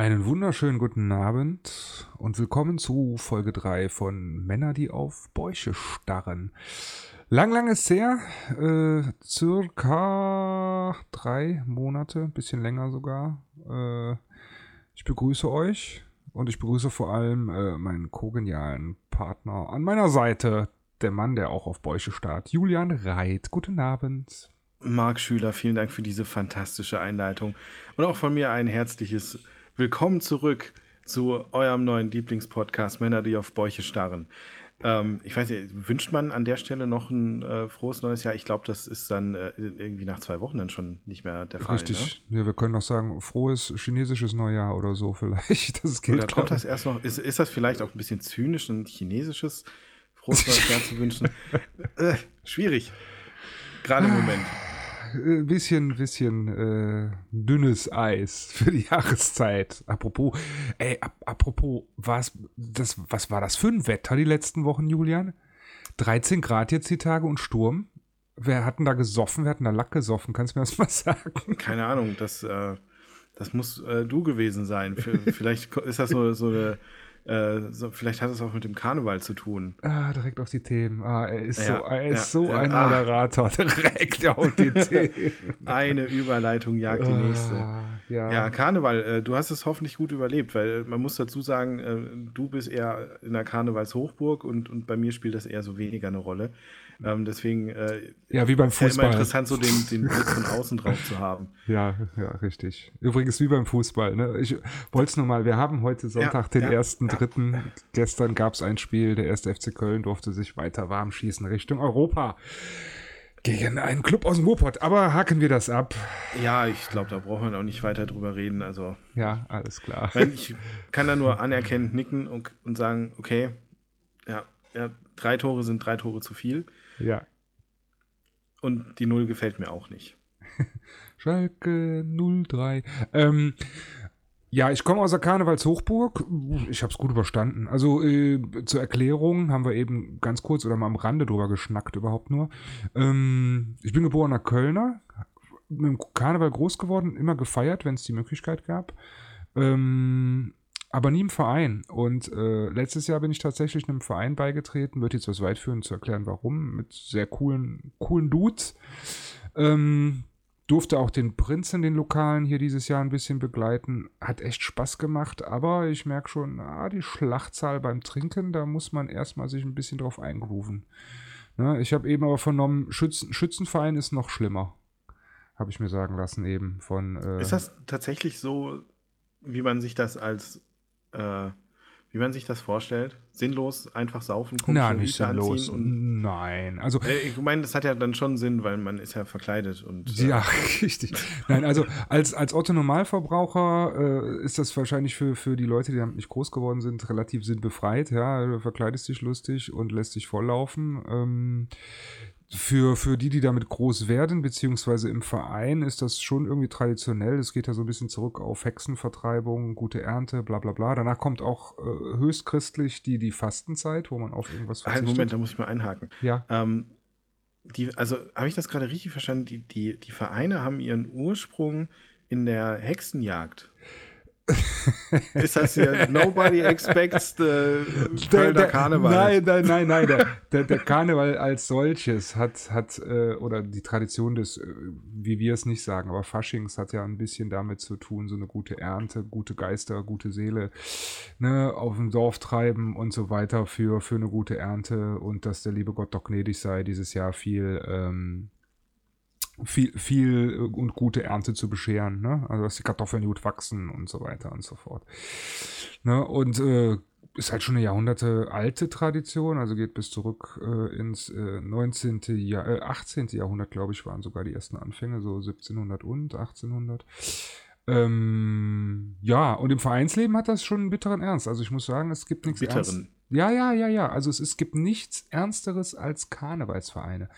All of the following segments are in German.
Einen wunderschönen guten Abend und willkommen zu Folge 3 von Männer, die auf Bäuche starren. Lang, lang ist her, äh, circa drei Monate, bisschen länger sogar. Äh, ich begrüße euch und ich begrüße vor allem äh, meinen kogenialen Partner an meiner Seite, der Mann, der auch auf Bäuche starrt, Julian Reit. Guten Abend. Marc Schüler, vielen Dank für diese fantastische Einleitung und auch von mir ein herzliches Willkommen zurück zu eurem neuen Lieblingspodcast Männer, die auf Bäuche starren. Ähm, ich weiß nicht, wünscht man an der Stelle noch ein äh, frohes neues Jahr? Ich glaube, das ist dann äh, irgendwie nach zwei Wochen dann schon nicht mehr der Fall. Richtig. Ne? Ja, wir können noch sagen, frohes chinesisches Neujahr oder so vielleicht. Das geht oder kommt das erst noch? Ist, ist das vielleicht auch ein bisschen zynisch, ein chinesisches frohes neues Jahr zu wünschen? Äh, schwierig. Gerade im Moment ein äh, bisschen, bisschen äh, dünnes Eis für die Jahreszeit. Apropos, ey, ap apropos, was, das, was war das für ein Wetter die letzten Wochen, Julian? 13 Grad jetzt die Tage und Sturm. Wer hat denn da gesoffen? Wer hat denn da Lack gesoffen? Kannst du mir das mal sagen? Keine Ahnung, das, äh, das muss äh, du gewesen sein. Vielleicht ist das so, so eine äh, so, vielleicht hat es auch mit dem Karneval zu tun. Ah, direkt auf die Themen. Ah, er ist ja, so, er ist ja, so ja, ein ah. Moderator. Direkt auf die Themen. Eine Überleitung jagt die nächste. Ah, ja. Karneval, äh, du hast es hoffentlich gut überlebt, weil man muss dazu sagen, äh, du bist eher in der Karnevalshochburg und, und bei mir spielt das eher so weniger eine Rolle. Ähm, deswegen äh, ja, wie beim Fußball. immer interessant, so den, den Blick von außen drauf zu haben. Ja, ja, richtig. Übrigens wie beim Fußball. Ne? Ich wollte es nur mal, wir haben heute Sonntag ja, den ersten, ja, dritten. Ja. Gestern gab es ein Spiel, der erste FC Köln durfte sich weiter warm schießen Richtung Europa. Gegen einen Club aus dem Ruhrpott. Aber haken wir das ab. Ja, ich glaube, da brauchen wir auch nicht weiter drüber reden. Also, ja, alles klar. Ich kann da nur anerkennend nicken und, und sagen, okay, ja, ja, drei Tore sind drei Tore zu viel. Ja. Und die Null gefällt mir auch nicht. Schalke 03. Ähm, ja, ich komme aus der Karnevalshochburg. Ich habe es gut überstanden. Also äh, zur Erklärung haben wir eben ganz kurz oder mal am Rande drüber geschnackt überhaupt nur. Ähm, ich bin geborener Kölner, mit dem Karneval groß geworden, immer gefeiert, wenn es die Möglichkeit gab. Ähm, aber nie im Verein. Und äh, letztes Jahr bin ich tatsächlich einem Verein beigetreten, wird jetzt was weit führen zu erklären, warum, mit sehr coolen, coolen Dudes. Ähm, durfte auch den Prinzen, den Lokalen hier dieses Jahr ein bisschen begleiten. Hat echt Spaß gemacht, aber ich merke schon, ah, die Schlachtzahl beim Trinken, da muss man erstmal sich ein bisschen drauf eingrooven. Ne? Ich habe eben aber vernommen, Schützen, Schützenverein ist noch schlimmer. Habe ich mir sagen lassen eben von. Äh, ist das tatsächlich so, wie man sich das als äh, wie man sich das vorstellt? Sinnlos einfach saufen, Nein, nicht sinnlos. Und, Nein, also äh, ich meine, das hat ja dann schon Sinn, weil man ist ja verkleidet und äh, ja, richtig. Nein, also als als Otto Normalverbraucher äh, ist das wahrscheinlich für für die Leute, die damit nicht groß geworden sind, relativ sinnbefreit. Ja, du verkleidest dich lustig und lässt dich volllaufen. Ähm, für, für die, die damit groß werden, beziehungsweise im Verein, ist das schon irgendwie traditionell. Es geht ja so ein bisschen zurück auf Hexenvertreibung, gute Ernte, bla bla bla. Danach kommt auch äh, höchstchristlich die, die Fastenzeit, wo man auf irgendwas verzichtet. Einen Moment, da muss ich mal einhaken. Ja. Ähm, die, also habe ich das gerade richtig verstanden? Die, die, die Vereine haben ihren Ursprung in der Hexenjagd ist das hier Nobody expects the der, der, Karneval? Nein, nein, nein, nein. Der, der, der Karneval als solches hat, hat äh, oder die Tradition des, äh, wie wir es nicht sagen, aber Faschings hat ja ein bisschen damit zu tun, so eine gute Ernte, gute Geister, gute Seele ne, auf dem Dorf treiben und so weiter für, für eine gute Ernte und dass der liebe Gott doch gnädig sei, dieses Jahr viel ähm, viel, viel und gute Ernte zu bescheren, ne? Also dass die Kartoffeln gut wachsen und so weiter und so fort. Ne? Und äh, ist halt schon eine Jahrhunderte alte Tradition, also geht bis zurück äh, ins äh, 19. Jahr, äh, 18. Jahrhundert, glaube ich, waren sogar die ersten Anfänge, so 1700 und 1800. Ähm, ja, und im Vereinsleben hat das schon einen bitteren Ernst. Also ich muss sagen, es gibt nichts bitteren. Ernst ja, ja, ja, ja. Also es, es gibt nichts Ernsteres als Karnevalsvereine.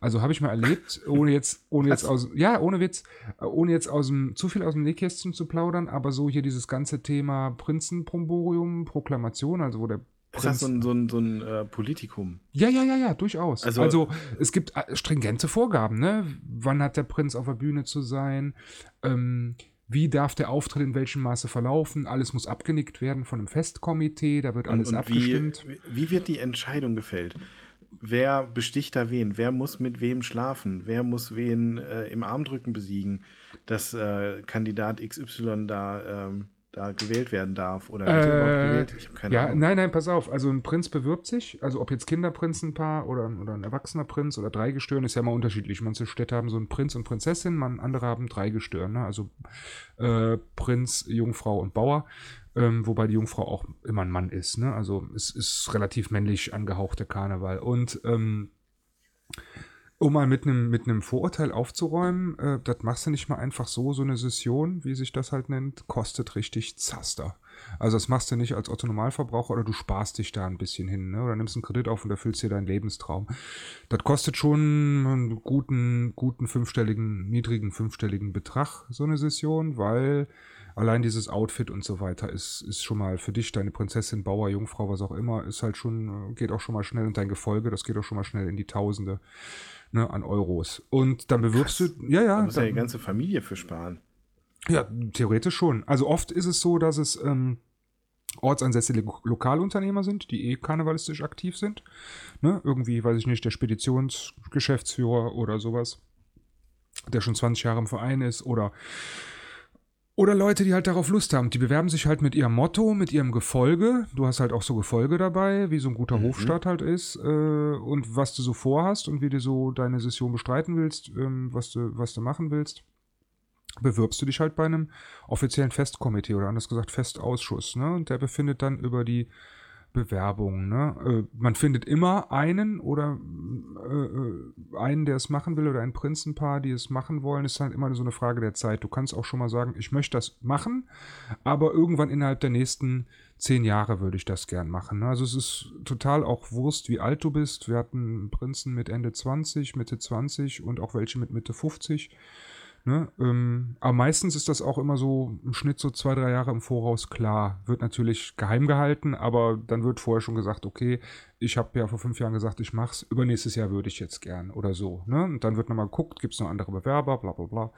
Also habe ich mal erlebt, ohne jetzt, ohne jetzt aus, ja, ohne Witz, ohne jetzt aus dem, zu viel aus dem Nähkästchen zu plaudern, aber so hier dieses ganze Thema Prinzenpromborium, Proklamation, also wo der ist das so ein, so ein, so ein äh, Politikum? Ja, ja, ja, ja, durchaus. Also, also es gibt äh, stringente Vorgaben, ne? Wann hat der Prinz auf der Bühne zu sein? Ähm, wie darf der Auftritt in welchem Maße verlaufen. Alles muss abgenickt werden von einem Festkomitee, da wird alles und, und abgestimmt. Wie, wie wird die Entscheidung gefällt? Wer besticht da wen? Wer muss mit wem schlafen? Wer muss wen äh, im Armdrücken besiegen, dass äh, Kandidat XY da ähm, da gewählt werden darf oder äh, gewählt? Ich keine ja, Ahnung. Nein, nein, pass auf. Also ein Prinz bewirbt sich, also ob jetzt Kinderprinzenpaar oder, oder ein erwachsener Prinz oder Dreigestirn, ist ja mal unterschiedlich. Manche Städte haben so einen Prinz und Prinzessin, man, andere haben Dreigestirn, ne? also äh, Prinz, Jungfrau und Bauer. Ähm, wobei die Jungfrau auch immer ein Mann ist. Ne? Also es ist relativ männlich angehauchter Karneval. Und ähm, um mal mit einem mit Vorurteil aufzuräumen, äh, das machst du nicht mal einfach so, so eine Session, wie sich das halt nennt, kostet richtig Zaster. Also das machst du nicht als Otto Normalverbraucher oder du sparst dich da ein bisschen hin, ne? Oder nimmst einen Kredit auf und erfüllst dir deinen Lebenstraum. Das kostet schon einen guten, guten fünfstelligen, niedrigen fünfstelligen Betrag, so eine Session, weil allein dieses Outfit und so weiter ist, ist schon mal für dich, deine Prinzessin, Bauer, Jungfrau, was auch immer, ist halt schon, geht auch schon mal schnell und dein Gefolge, das geht auch schon mal schnell in die Tausende ne, an Euros. Und dann bewirbst Krass. du, ja, ja. Da muss ja die ganze Familie für sparen. Ja, theoretisch schon. Also oft ist es so, dass es ähm, ortsansässige Lokalunternehmer sind, die eh karnevalistisch aktiv sind. Ne? Irgendwie, weiß ich nicht, der Speditionsgeschäftsführer oder sowas, der schon 20 Jahre im Verein ist oder oder Leute, die halt darauf Lust haben. Die bewerben sich halt mit ihrem Motto, mit ihrem Gefolge. Du hast halt auch so Gefolge dabei, wie so ein guter mhm. Hofstaat halt ist. Äh, und was du so vorhast und wie du so deine Session bestreiten willst, ähm, was, du, was du machen willst, bewirbst du dich halt bei einem offiziellen Festkomitee oder anders gesagt Festausschuss. Ne? Und der befindet dann über die Bewerbungen. Ne? Äh, man findet immer einen oder äh, äh, einen, der es machen will, oder ein Prinzenpaar, die es machen wollen. Ist halt immer so eine Frage der Zeit. Du kannst auch schon mal sagen, ich möchte das machen, aber irgendwann innerhalb der nächsten zehn Jahre würde ich das gern machen. Ne? Also es ist total auch Wurst, wie alt du bist. Wir hatten Prinzen mit Ende 20, Mitte 20 und auch welche mit Mitte 50. Ne? Ähm, aber meistens ist das auch immer so im Schnitt so zwei, drei Jahre im Voraus klar. Wird natürlich geheim gehalten, aber dann wird vorher schon gesagt, okay, ich habe ja vor fünf Jahren gesagt, ich mach's, übernächstes Jahr würde ich jetzt gern oder so. Ne? Und dann wird nochmal geguckt, gibt es noch andere Bewerber, bla bla bla.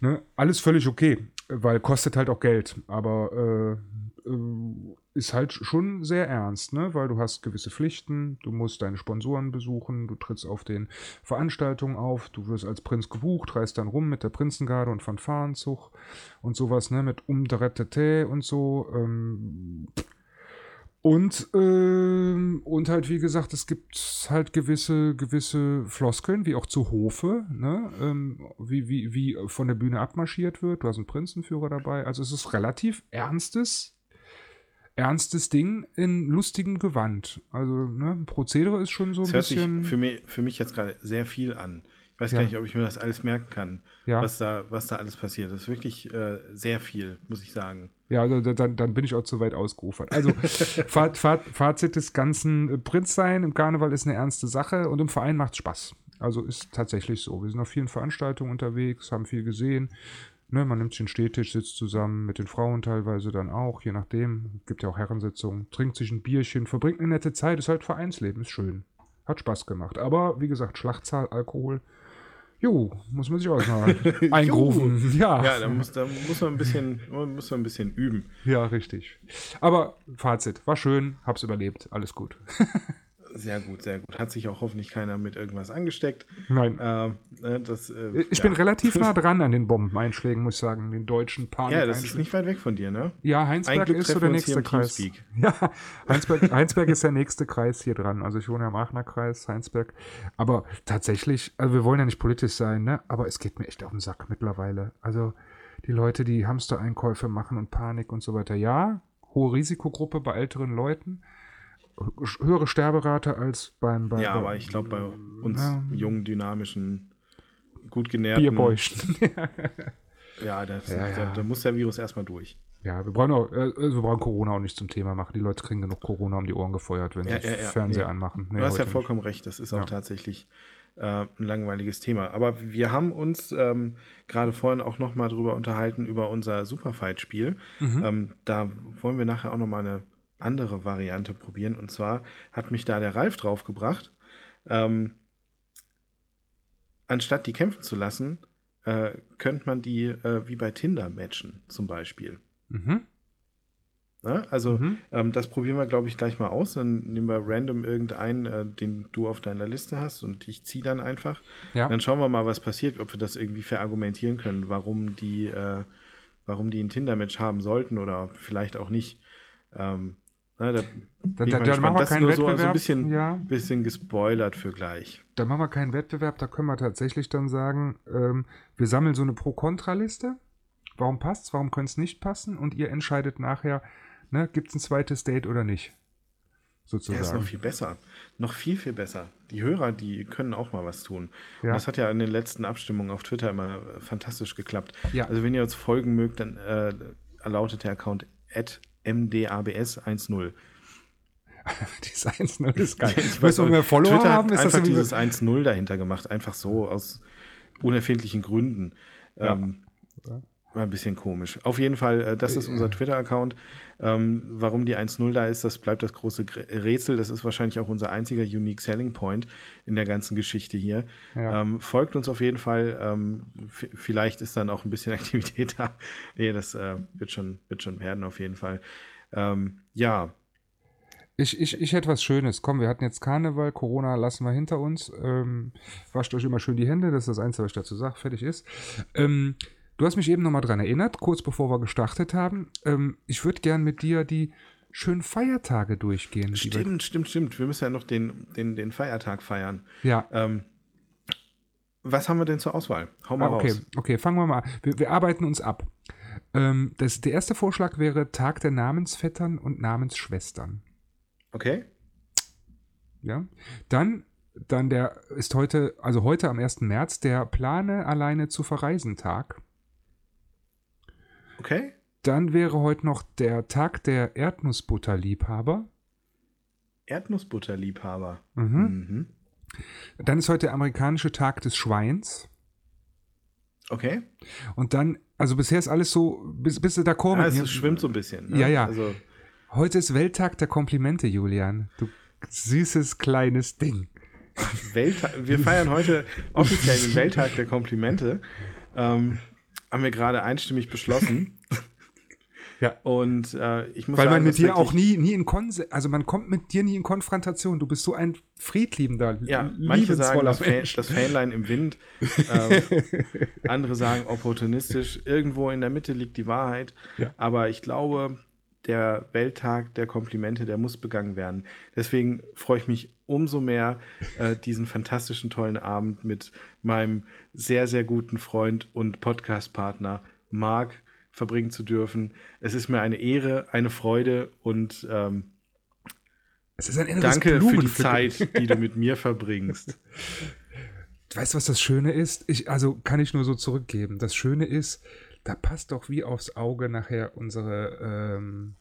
Ne? Alles völlig okay, weil kostet halt auch Geld. Aber äh, äh, ist halt schon sehr ernst, ne? weil du hast gewisse Pflichten, du musst deine Sponsoren besuchen, du trittst auf den Veranstaltungen auf, du wirst als Prinz gebucht, reist dann rum mit der Prinzengarde und Fanfarenzug und sowas, ne, mit Umdrettete und so. Ähm, und, ähm, und halt, wie gesagt, es gibt halt gewisse, gewisse Floskeln, wie auch zu Hofe, ne? Ähm, wie, wie, wie von der Bühne abmarschiert wird. Du hast einen Prinzenführer dabei. Also es ist relativ ernstes ernstes Ding in lustigem Gewand. Also, ne, Prozedere ist schon so ein das bisschen. Hört sich für mich, für mich jetzt gerade sehr viel an. Ich weiß ja. gar nicht, ob ich mir das alles merken kann, ja. was, da, was da alles passiert. Das ist wirklich äh, sehr viel, muss ich sagen. Ja, also, dann, dann bin ich auch zu weit ausgerufen. Also, Fazit des ganzen äh, Prinzsein im Karneval ist eine ernste Sache und im Verein macht Spaß. Also ist tatsächlich so. Wir sind auf vielen Veranstaltungen unterwegs, haben viel gesehen, Ne, man nimmt sich einen Stehtisch, sitzt zusammen mit den Frauen teilweise dann auch, je nachdem. Gibt ja auch Herrensitzungen, trinkt sich ein Bierchen, verbringt eine nette Zeit, ist halt Vereinsleben, ist schön. Hat Spaß gemacht. Aber wie gesagt, Schlachtzahl, Alkohol, jo, muss man sich auch mal eingrufen. ja, ja da, muss, da muss, man ein bisschen, muss man ein bisschen üben. Ja, richtig. Aber Fazit, war schön, hab's überlebt, alles gut. Sehr gut, sehr gut. Hat sich auch hoffentlich keiner mit irgendwas angesteckt. Nein. Äh, ne, das, äh, ich ja. bin relativ nah dran an den Bombeneinschlägen, muss ich sagen, den deutschen Panik. Ja, das ist nicht weit weg von dir, ne? Ja, Heinsberg ist so der nächste Kreis. Ja, Heinsberg, Heinsberg ist der nächste Kreis hier dran. Also ich wohne ja im Aachener Kreis, Heinsberg. Aber tatsächlich, also wir wollen ja nicht politisch sein, ne? Aber es geht mir echt auf den Sack mittlerweile. Also die Leute, die Hamster-Einkäufe machen und Panik und so weiter. Ja, hohe Risikogruppe bei älteren Leuten höhere Sterberate als beim. Bei, ja, aber ich glaube, bei uns ja, jungen, dynamischen, gut genährten. Bierbäuschen. ja, das, ja, ja. Da, muss der Virus erstmal durch. Ja, wir brauchen, auch, äh, wir brauchen Corona auch nicht zum Thema machen. Die Leute kriegen genug Corona um die Ohren gefeuert, wenn sie Fernseher nee. anmachen. Nee, du hast ja vollkommen nicht. recht. Das ist auch tatsächlich äh, ein langweiliges Thema. Aber wir haben uns ähm, gerade vorhin auch nochmal drüber unterhalten, über unser Superfight-Spiel. Mhm. Ähm, da wollen wir nachher auch nochmal eine andere Variante probieren. Und zwar hat mich da der Ralf draufgebracht, ähm, anstatt die kämpfen zu lassen, äh, könnte man die äh, wie bei Tinder matchen, zum Beispiel. Mhm. Ne? Also, Mhm. ähm, das probieren wir, glaube ich, gleich mal aus. Dann nehmen wir random irgendeinen, äh, den du auf deiner Liste hast und ich ziehe dann einfach. Ja. Dann schauen wir mal, was passiert, ob wir das irgendwie verargumentieren können, warum die, äh, warum die ein Tinder-Match haben sollten oder vielleicht auch nicht. Ähm, na, da Dann, ich dann, mal dann machen wir Das keinen nur so, Wettbewerb. so ein bisschen, ja, bisschen gespoilert für gleich. dann machen wir keinen Wettbewerb. Da können wir tatsächlich dann sagen, ähm, wir sammeln so eine Pro-Kontra-Liste. Warum passt's, warum könnte es nicht passen? Und ihr entscheidet nachher, ne, gibt es ein zweites Date oder nicht. Ja, ist Sozusagen. noch viel besser. Noch viel, viel besser. Die Hörer, die können auch mal was tun. Ja. Und das hat ja in den letzten Abstimmungen auf Twitter immer fantastisch geklappt. Ja. Also wenn ihr uns folgen mögt, dann äh, lautet der Account mdabs10. Dieses 1-0 ist geil. Ich weiß Müssen wir Follower Twitter haben? Ist das einfach irgendwie dieses 1-0 dahinter gemacht. Einfach so aus unerfindlichen Gründen. Ja. Ähm, Ja. Ein bisschen komisch. Auf jeden Fall, äh, das ist unser Twitter-Account. Ähm, warum die 1.0 da ist, das bleibt das große Gr- Rätsel. Das ist wahrscheinlich auch unser einziger Unique Selling Point in der ganzen Geschichte hier. Ja. Ähm, folgt uns auf jeden Fall. Ähm, vielleicht ist dann auch ein bisschen Aktivität da. Nee, das äh, wird, schon, wird schon werden auf jeden Fall. Ähm, ja, Ich, ich, ich hätte was Schönes. Komm, wir hatten jetzt Karneval, Corona lassen wir hinter uns. Ähm, wascht euch immer schön die Hände, das ist das Einzige, was ich dazu sage. Fertig ist. Ähm, du hast mich eben nochmal dran erinnert, kurz bevor wir gestartet haben. Ähm, ich würde gern mit dir die schönen Feiertage durchgehen. stimmt, stimmt, stimmt. Wir müssen ja noch den, den, den Feiertag feiern. Ja, Ähm, was haben wir denn zur Auswahl? Hau mal ah, okay, raus. okay, fangen wir mal an. Wir, wir arbeiten uns ab. Ähm, das, der erste Vorschlag wäre Tag der Namensvettern und Namensschwestern. Okay. Ja. Dann, dann der ist heute, also heute am 1. März, der Plane alleine zu verreisen Tag. Okay. Dann wäre heute noch der Tag der Erdnussbutterliebhaber. Erdnussbutterliebhaber. Mhm. Mhm. Dann ist heute der amerikanische Tag des Schweins. Okay. Und dann, also bisher ist alles so, bis, bis da kommen. Ah, es schwimmt so ein bisschen. Ne? Ja, ja. Also, Heute ist Welttag der Komplimente, Julian. Du süßes kleines Ding. Welttag, wir feiern heute offiziell den Welttag der Komplimente. Ähm, haben wir gerade einstimmig beschlossen. Ja. Und äh, ich muss Weil sagen, man mit dir auch nie, nie in Konse also man kommt mit dir nie in Konfrontation. Du bist so ein friedliebender, Ja, manche sagen das, Fan, das Fähnlein im Wind. Ähm, andere sagen opportunistisch. Irgendwo in der Mitte liegt die Wahrheit. Ja. Aber ich glaube, der Welttag der Komplimente, der muss begangen werden. Deswegen freue ich mich umso mehr, äh, diesen fantastischen, tollen Abend mit meinem sehr, sehr guten Freund und Podcast-Partner Marc verbringen zu dürfen. Es ist mir eine Ehre, eine Freude und ähm, Es ist ein danke für die. Zeit, die du mit mir verbringst. Weißt du, was das Schöne ist? Ich, also kann ich nur so zurückgeben. Das Schöne ist, da passt doch wie aufs Auge nachher unsere, ähm,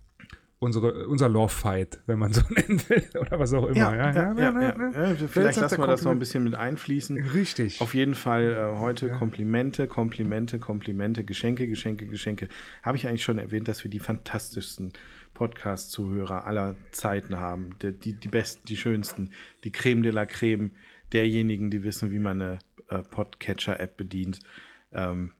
unsere, unser Love-Fight, wenn man so nennen will, oder was auch immer. Ja, ja, ja, ja, ne? ja. Vielleicht lassen wir das noch ein bisschen mit einfließen. Richtig. Auf jeden Fall äh, heute Ja. Komplimente, Komplimente, Komplimente, Geschenke, Geschenke, Geschenke. Habe ich eigentlich schon erwähnt, dass wir die fantastischsten Podcast-Zuhörer aller Zeiten haben. Die, die, die besten, die schönsten, die Creme de la Creme derjenigen, die wissen, wie man eine äh, Podcatcher-App bedient. Ähm,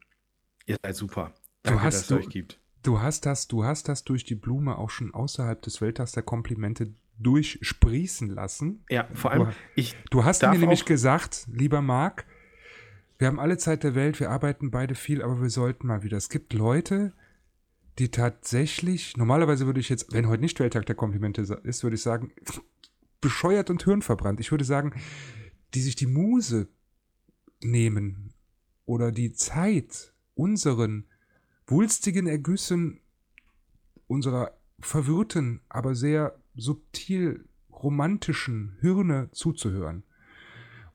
ihr seid super. Danke, hast- dass es du- euch gibt. Du hast das, du hast das durch die Blume auch schon außerhalb des Welttags der Komplimente durchsprießen lassen. Ja, vor allem, Du- ich Du hast mir nämlich gesagt, lieber Marc, wir haben alle Zeit der Welt, wir arbeiten beide viel, aber wir sollten mal wieder. Es gibt Leute, die tatsächlich, normalerweise würde ich jetzt, wenn heute nicht Welttag der Komplimente ist, würde ich sagen, bescheuert und hirnverbrannt. Ich würde sagen, die sich die Muse nehmen oder die Zeit, unseren wulstigen Ergüssen unserer verwirrten, aber sehr subtil romantischen Hirne zuzuhören.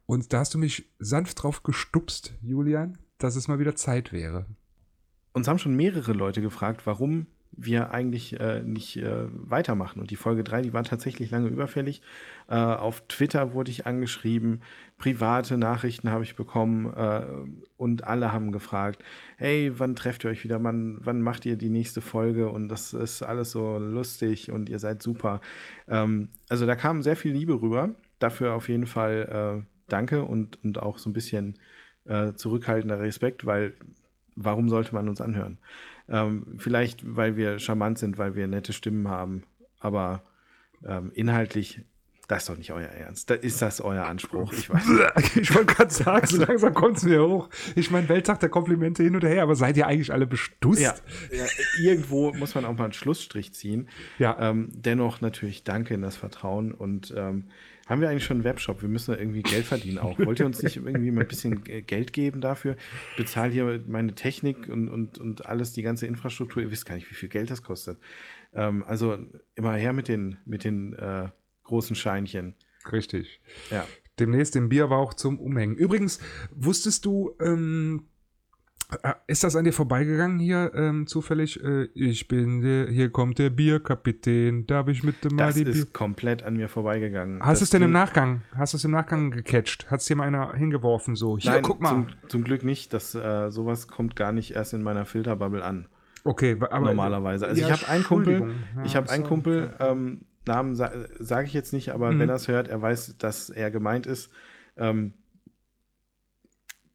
Und da hast du mich sanft drauf gestupst, Julian, dass es mal wieder Zeit wäre. uns haben schon mehrere Leute gefragt, warum wir eigentlich äh, nicht äh, weitermachen. Und die Folge 3, die war tatsächlich lange überfällig. Äh, auf Twitter wurde ich angeschrieben, private Nachrichten habe ich bekommen äh, und alle haben gefragt, hey, wann trefft ihr euch wieder, wann, wann macht ihr die nächste Folge? Und das ist alles so lustig und ihr seid super. Ähm, also da kam sehr viel Liebe rüber. Dafür auf jeden Fall äh, danke und, und auch so ein bisschen äh, zurückhaltender Respekt, weil warum sollte man uns anhören? Ähm, vielleicht, weil wir charmant sind, weil wir nette Stimmen haben, aber ähm, inhaltlich das ist doch nicht euer Ernst. Da ist das euer Anspruch. Ich weiß. Ich wollte gerade sagen, so langsam kommt es mir hoch. Ich meine, Welttag der Komplimente hin und her, aber seid ihr eigentlich alle bestusst? Ja, ja, irgendwo muss man auch mal einen Schlussstrich ziehen. Ja. Ähm, dennoch natürlich danke in das Vertrauen und ähm, haben wir eigentlich schon einen Webshop? Wir müssen da irgendwie Geld verdienen auch. Wollt ihr uns nicht irgendwie mal ein bisschen Geld geben dafür? Bezahl hier meine Technik und, und, und alles, die ganze Infrastruktur. Ihr wisst gar nicht, wie viel Geld das kostet. Ähm, also immer her mit den, mit den äh, großen Scheinchen. Richtig. Ja. Demnächst den Bierwauch zum Umhängen. Übrigens, wusstest du, ähm, äh, ist das an dir vorbeigegangen hier ähm, zufällig? Äh, ich bin der, hier kommt der Bierkapitän. Darf ich mit dem Das ist Bier komplett an mir vorbeigegangen. Hast du es denn im Nachgang? Hast du es im Nachgang gecatcht? Hat es dir mal einer hingeworfen so? Hier, Nein, guck mal. Zum, zum Glück nicht. Das, äh, sowas kommt gar nicht erst in meiner Filterbubble an. okay, aber normalerweise. Also Ja, ich habe einen Kumpel. Ja, ich habe einen. Kumpel, ähm, Namen sa sage ich jetzt nicht, aber Mhm. wenn er es hört, er weiß, dass er gemeint ist. Ähm,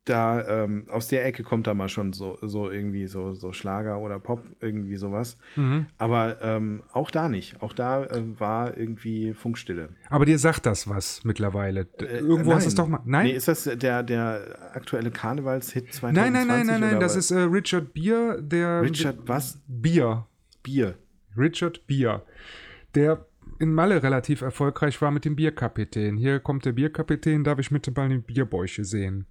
da ähm, aus der Ecke kommt da mal schon so, so irgendwie so, so Schlager oder Pop, irgendwie sowas. Mhm. Aber ähm, auch da nicht. Auch da äh, war irgendwie Funkstille. Aber dir sagt das was mittlerweile. D- Äh, Irgendwo hast du es nein. doch mal. Nein? Nee, ist das der, der aktuelle Karnevalshit 2020? nein, nein, nein, nein, nein. Das ist äh, Richard Beer, der. Richard was? Bier. Bier. Richard Bier. Der in Malle relativ erfolgreich war mit dem Bierkapitän. Hier kommt der Bierkapitän, darf ich mit dem Ball den Bierbäuche sehen.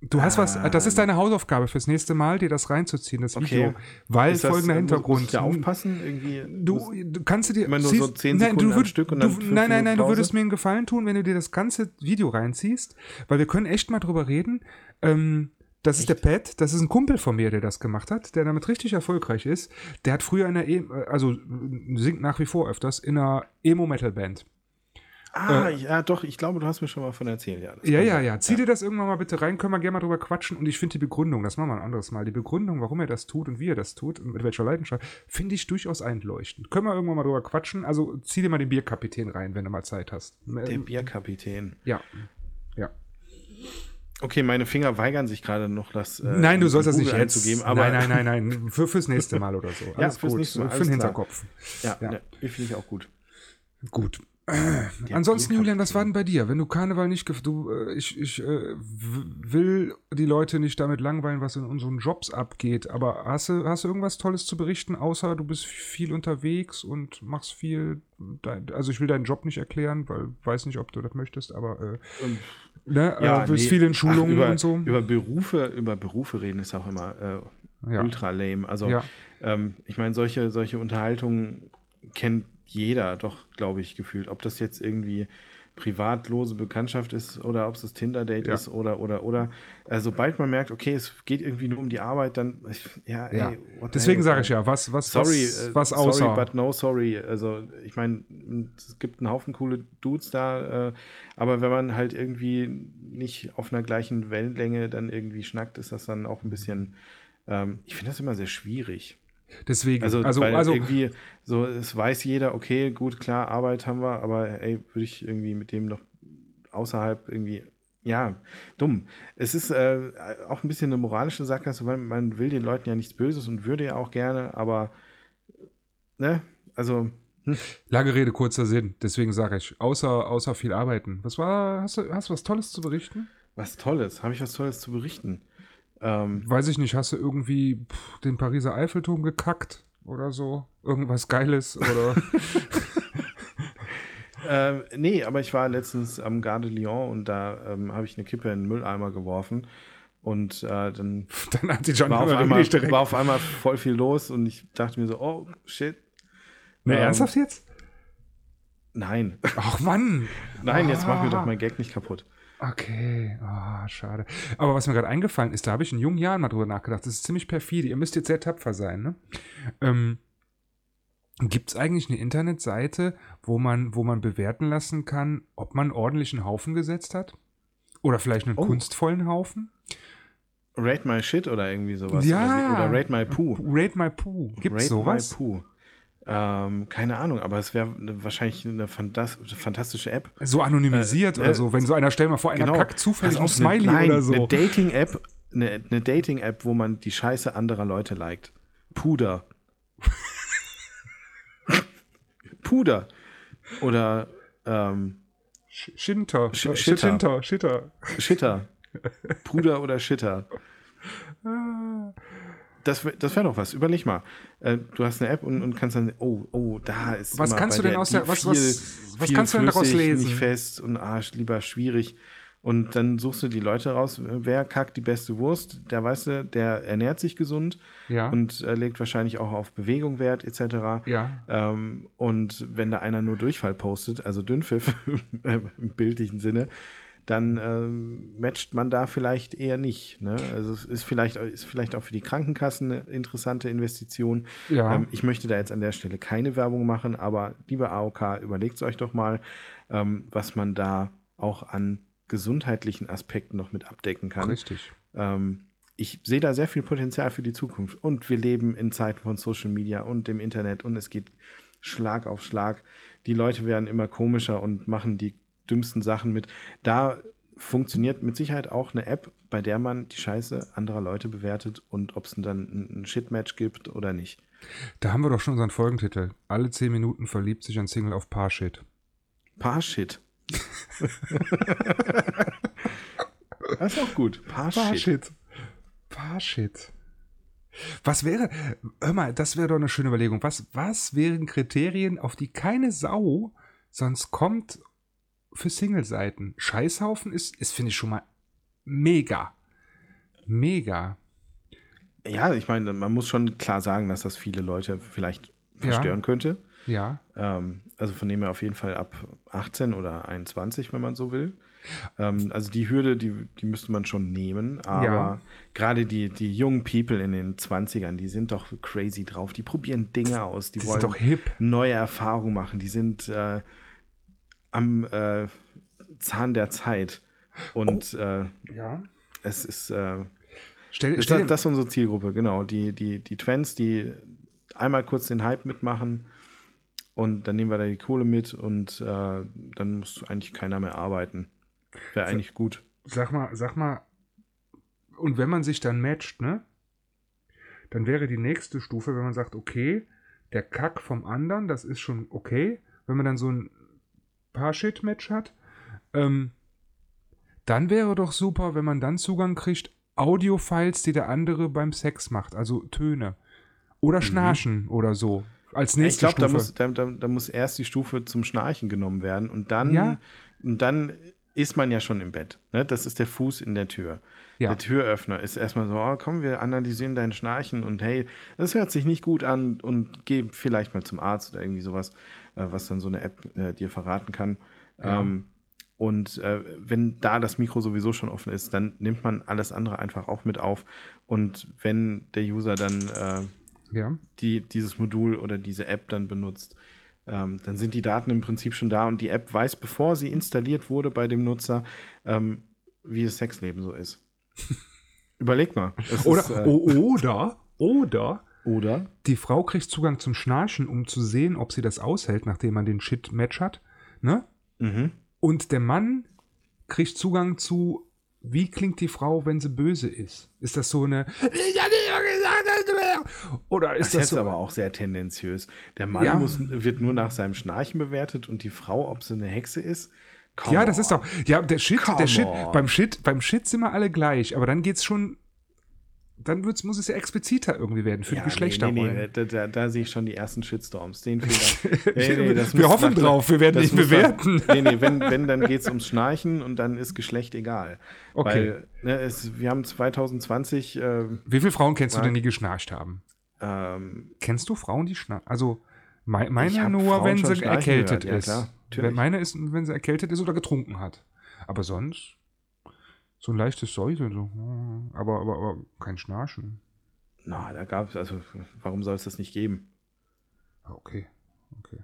Du hast was, Ah. das ist deine Hausaufgabe fürs nächste Mal, dir das reinzuziehen, das Video. Okay. Weil das, folgender Hintergrund. Muss ich da aufpassen? Irgendwie, Du, du kannst du dir Immer nur ziehst- so 10 nein, Sekunden du am würd- Stück und du, dann fünf Nein, nein, nein, du würdest mir einen Gefallen tun, wenn du dir das ganze Video reinziehst, weil wir können echt mal drüber reden. Ähm, das ist der Pat, das ist ein Kumpel von mir, der das gemacht hat, der damit richtig erfolgreich ist. Der hat früher in einer, e also singt nach wie vor öfters, in einer Emo-Metal-Band. Ah, ja, doch, ich glaube, du hast mir schon mal von erzählt, ja. Ja, ja, ja. Zieh dir das irgendwann mal bitte rein, können wir gerne mal drüber quatschen. Und ich finde die Begründung, das machen wir ein anderes Mal, die Begründung, warum er das tut und wie er das tut und mit welcher Leidenschaft, finde ich durchaus einleuchtend. Können wir irgendwann mal drüber quatschen. Also zieh dir mal den Bierkapitän rein, wenn du mal Zeit hast. Der Ähm, Bierkapitän. ja. Ja. Okay, meine Finger weigern sich gerade noch, das. äh, Nein, du sollst das nicht jetzt. aber nein, nein, nein, nein. Für, fürs nächste Mal oder so. Alles fürs gut. nächste Mal, Für den. Hinterkopf. Ja, Ja. ja. Ne, finde ich auch gut. Gut. Ansonsten, Bierkapitän. Julian, was war denn bei dir? Wenn du Karneval nicht, du, äh, ich, ich äh, will die Leute nicht damit langweilen, was in unseren Jobs abgeht, aber hast du, hast du irgendwas Tolles zu berichten, außer du bist viel unterwegs und machst viel, dein, also ich will deinen Job nicht erklären, weil ich weiß nicht, ob du das möchtest, aber äh, Ähm, ne, Ja, äh, bist nee. viel in Schulungen Ach, über, und so. Über Berufe, über Berufe reden ist auch immer äh, Ja. ultra lame. Also, Ja. ähm, ich meine, solche, solche Unterhaltungen kennt jeder doch, glaube ich, gefühlt. Ob das jetzt irgendwie privatlose Bekanntschaft ist oder ob es das Tinder-Date Ja. ist oder, oder, oder. Äh, sobald man merkt, okay, es geht irgendwie nur um die Arbeit, dann, ja, Ja. ey, Deswegen sage äh, ich ja, was, was, Sorry, was, äh, was außer. sorry, but no sorry. Also ich meine, es gibt einen Haufen coole Dudes da, äh, aber wenn man halt irgendwie nicht auf einer gleichen Wellenlänge dann irgendwie schnackt, ist das dann auch ein bisschen, ähm, ich finde das immer sehr schwierig. Deswegen, Also, also, also irgendwie so, es weiß jeder, okay, gut, klar, Arbeit haben wir, aber ey, würde ich irgendwie mit dem noch außerhalb irgendwie, ja, dumm. Es ist äh, auch ein bisschen eine moralische Sackgasse, weil man will den Leuten ja nichts Böses und würde ja auch gerne, aber ne, also Lange Rede, kurzer Sinn. Deswegen sage ich, außer, außer viel arbeiten. Was war, hast du, hast du was Tolles zu berichten? was Tolles, habe ich was Tolles zu berichten. Ähm, Weiß ich nicht, hast du irgendwie pff, den Pariser Eiffelturm gekackt oder so? Irgendwas Geiles oder? ähm, nee, aber ich war letztens am Gare de Lyon und da ähm, habe ich eine Kippe in den Mülleimer geworfen und äh, dann Dann hat die John war auf, einmal, war auf einmal voll viel los und ich dachte mir so, oh shit, ne, ähm, ernsthaft jetzt? nein. Ach Mann. Nein, jetzt mach mir doch Ah. mein Gag nicht kaputt. Okay, ah, schade. Aber was mir gerade eingefallen ist, da habe ich in jungen Jahren mal drüber nachgedacht. Das ist ziemlich perfide. Ihr müsst jetzt sehr tapfer sein, ne? Ähm, Gibt es eigentlich eine Internetseite, wo man, wo man bewerten lassen kann, ob man einen ordentlichen Haufen gesetzt hat? Oder vielleicht einen Oh. kunstvollen Haufen? Rate my shit oder irgendwie sowas. Ja. Oder, rate my poo. Rate My Poo. Gibt es Rate sowas? my poo. Ähm, keine Ahnung, aber es wäre wahrscheinlich eine fantastische App. So anonymisiert äh, oder äh, so, wenn so einer, stell mal vor, einer genau, kackt zufällig also ein Smiley nein, oder so. Eine Dating-App, eine, eine Dating-App, wo man die Scheiße anderer Leute liked. Puder. Puder. Oder ähm, Schinter. Sch Shitter. Shitter. Shitter. Puder oder Shitter. Das, das wäre doch was. Überleg mal. Äh, du hast eine App und, und kannst dann, oh, oh, da ist. Was kannst du denn aus der, was, viel, was, was kannst du denn daraus lesen? Nicht fest und ah, lieber schwierig. Und dann suchst du die Leute raus, wer kackt die beste Wurst, der weißt du, der ernährt sich gesund ja. und äh, legt wahrscheinlich auch auf Bewegung Wert etc. Ja. Ähm, und wenn da einer nur Durchfall postet, also Dünnpfiff im bildlichen Sinne, dann ähm, matcht man da vielleicht eher nicht. Ne? Also es ist vielleicht, ist vielleicht auch für die Krankenkassen eine interessante Investition. Ja. Ähm, ich möchte da jetzt an der Stelle keine Werbung machen, aber liebe AOK, überlegt euch doch mal, ähm, was man da auch an gesundheitlichen Aspekten noch mit abdecken kann. Richtig. Ähm, ich sehe da sehr viel Potenzial für die Zukunft. Und wir leben in Zeiten von Social Media und dem Internet und es geht Schlag auf Schlag. Die Leute werden immer komischer und machen die dümmsten Sachen mit. Da funktioniert mit Sicherheit auch eine App, bei der man die Scheiße anderer Leute bewertet und ob es dann ein Shitmatch gibt oder nicht. Da haben wir doch schon unseren Folgentitel. Alle zehn Minuten verliebt sich ein Single auf Parshit. Parshit? das ist auch gut. Parshit. Parshit. Was wäre, hör mal, das wäre doch eine schöne Überlegung. Was, was wären Kriterien, auf die keine Sau sonst kommt für Single-Seiten? Scheißhaufen ist, ist finde ich, schon mal mega. Mega. Ja, ich meine, man muss schon klar sagen, dass das viele Leute vielleicht verstören ja. könnte. Ja. Ähm, also von dem her auf jeden Fall ab 18 oder 21, wenn man so will. Ähm, also die Hürde, die, die müsste man schon nehmen. Aber ja. gerade die, die jungen People in den 20ern, die sind doch crazy drauf. Die probieren Dinge aus. Die, die wollen doch hip. neue Erfahrungen machen. Die sind äh, am äh, Zahn der Zeit. Und oh. äh, ja. es ist. Äh, stell, stell, das, das ist unsere Zielgruppe, genau. Die, die, die Twents, die einmal kurz den Hype mitmachen und dann nehmen wir da die Kohle mit und äh, dann muss eigentlich keiner mehr arbeiten. Wäre eigentlich gut. Sag mal, sag mal, und wenn man sich dann matcht, ne? Dann wäre die nächste Stufe, wenn man sagt, okay, der Kack vom anderen, das ist schon okay. Wenn man dann so ein Paar-Shit-Match hat, ähm, dann wäre doch super, wenn man dann Zugang kriegt, Audio-Files, die der andere beim Sex macht, also Töne. Oder mhm. Schnarchen mhm. oder so als nächste ich glaube, da muss, da, da, da, muss erst die Stufe zum Schnarchen genommen werden und dann, ja? und dann ist man ja schon im Bett. Ne? Das ist der Fuß in der Tür. Ja. Der Türöffner ist erstmal so, oh, komm, wir analysieren dein Schnarchen und hey, das hört sich nicht gut an und geh vielleicht mal zum Arzt oder irgendwie sowas, was dann so eine App äh, dir verraten kann. Ja. Ähm, und äh, wenn da das Mikro sowieso schon offen ist, dann nimmt man alles andere einfach auch mit auf. Und wenn der User dann äh, ja. die dieses Modul oder diese App dann benutzt. Ähm, dann sind die Daten im Prinzip schon da und die App weiß, bevor sie installiert wurde bei dem Nutzer, ähm, wie das Sexleben so ist. Überleg mal. Oder, ist, äh, oder, oder, oder, die Frau kriegt Zugang zum Schnarchen, um zu sehen, ob sie das aushält, nachdem man den Shit-Match hat. Ne? Mhm. Und der Mann kriegt Zugang zu, wie klingt die Frau, wenn sie böse ist? Ist das so eine, ich hab oder ist das, das so? aber auch sehr tendenziös. Der Mann ja. muss, wird nur nach seinem Schnarchen bewertet und die Frau, ob sie eine Hexe ist. Ja, das on. ist doch. Ja, der Shit, Come der Shit, beim Shit, beim Shit sind wir alle gleich, aber dann geht's schon. Dann wird's, muss es ja expliziter irgendwie werden für ja, die Geschlechterrollen. Nee, nee, da, da, da, sehe ich schon die ersten Shitstorms. Den Fehler. nee, wir hoffen drauf, wir werden nicht bewerten. Nach, nee, nee, wenn, wenn dann geht es ums Schnarchen und dann ist Geschlecht egal. Okay. Weil, ne, es, wir haben 2020. Äh, Wie viele Frauen kennst du denn, die geschnarcht haben? Ähm, Kennst du Frauen, die schnarchen? Also me meine nur, Frauen wenn sie erkältet gehört. ist. Ja, meine ist, wenn sie erkältet ist oder getrunken hat. Aber sonst so ein leichtes Säuseln, so. aber, aber, aber kein Schnarchen. Na, da gab es, also warum soll es das nicht geben? Okay, okay.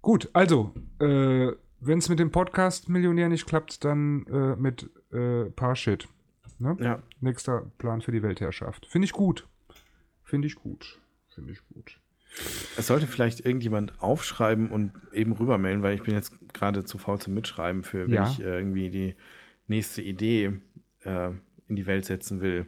Gut, also, äh, wenn es mit dem Podcast Millionär nicht klappt, dann äh, mit äh, Parshit. Ne? Ja. Nächster Plan für die Weltherrschaft. Finde ich gut. Finde ich gut. Finde ich gut. Es sollte vielleicht irgendjemand aufschreiben und eben rübermelden, weil ich bin jetzt gerade zu faul zum Mitschreiben für, wenn Ja. ich äh, irgendwie die nächste Idee äh, in die Welt setzen will.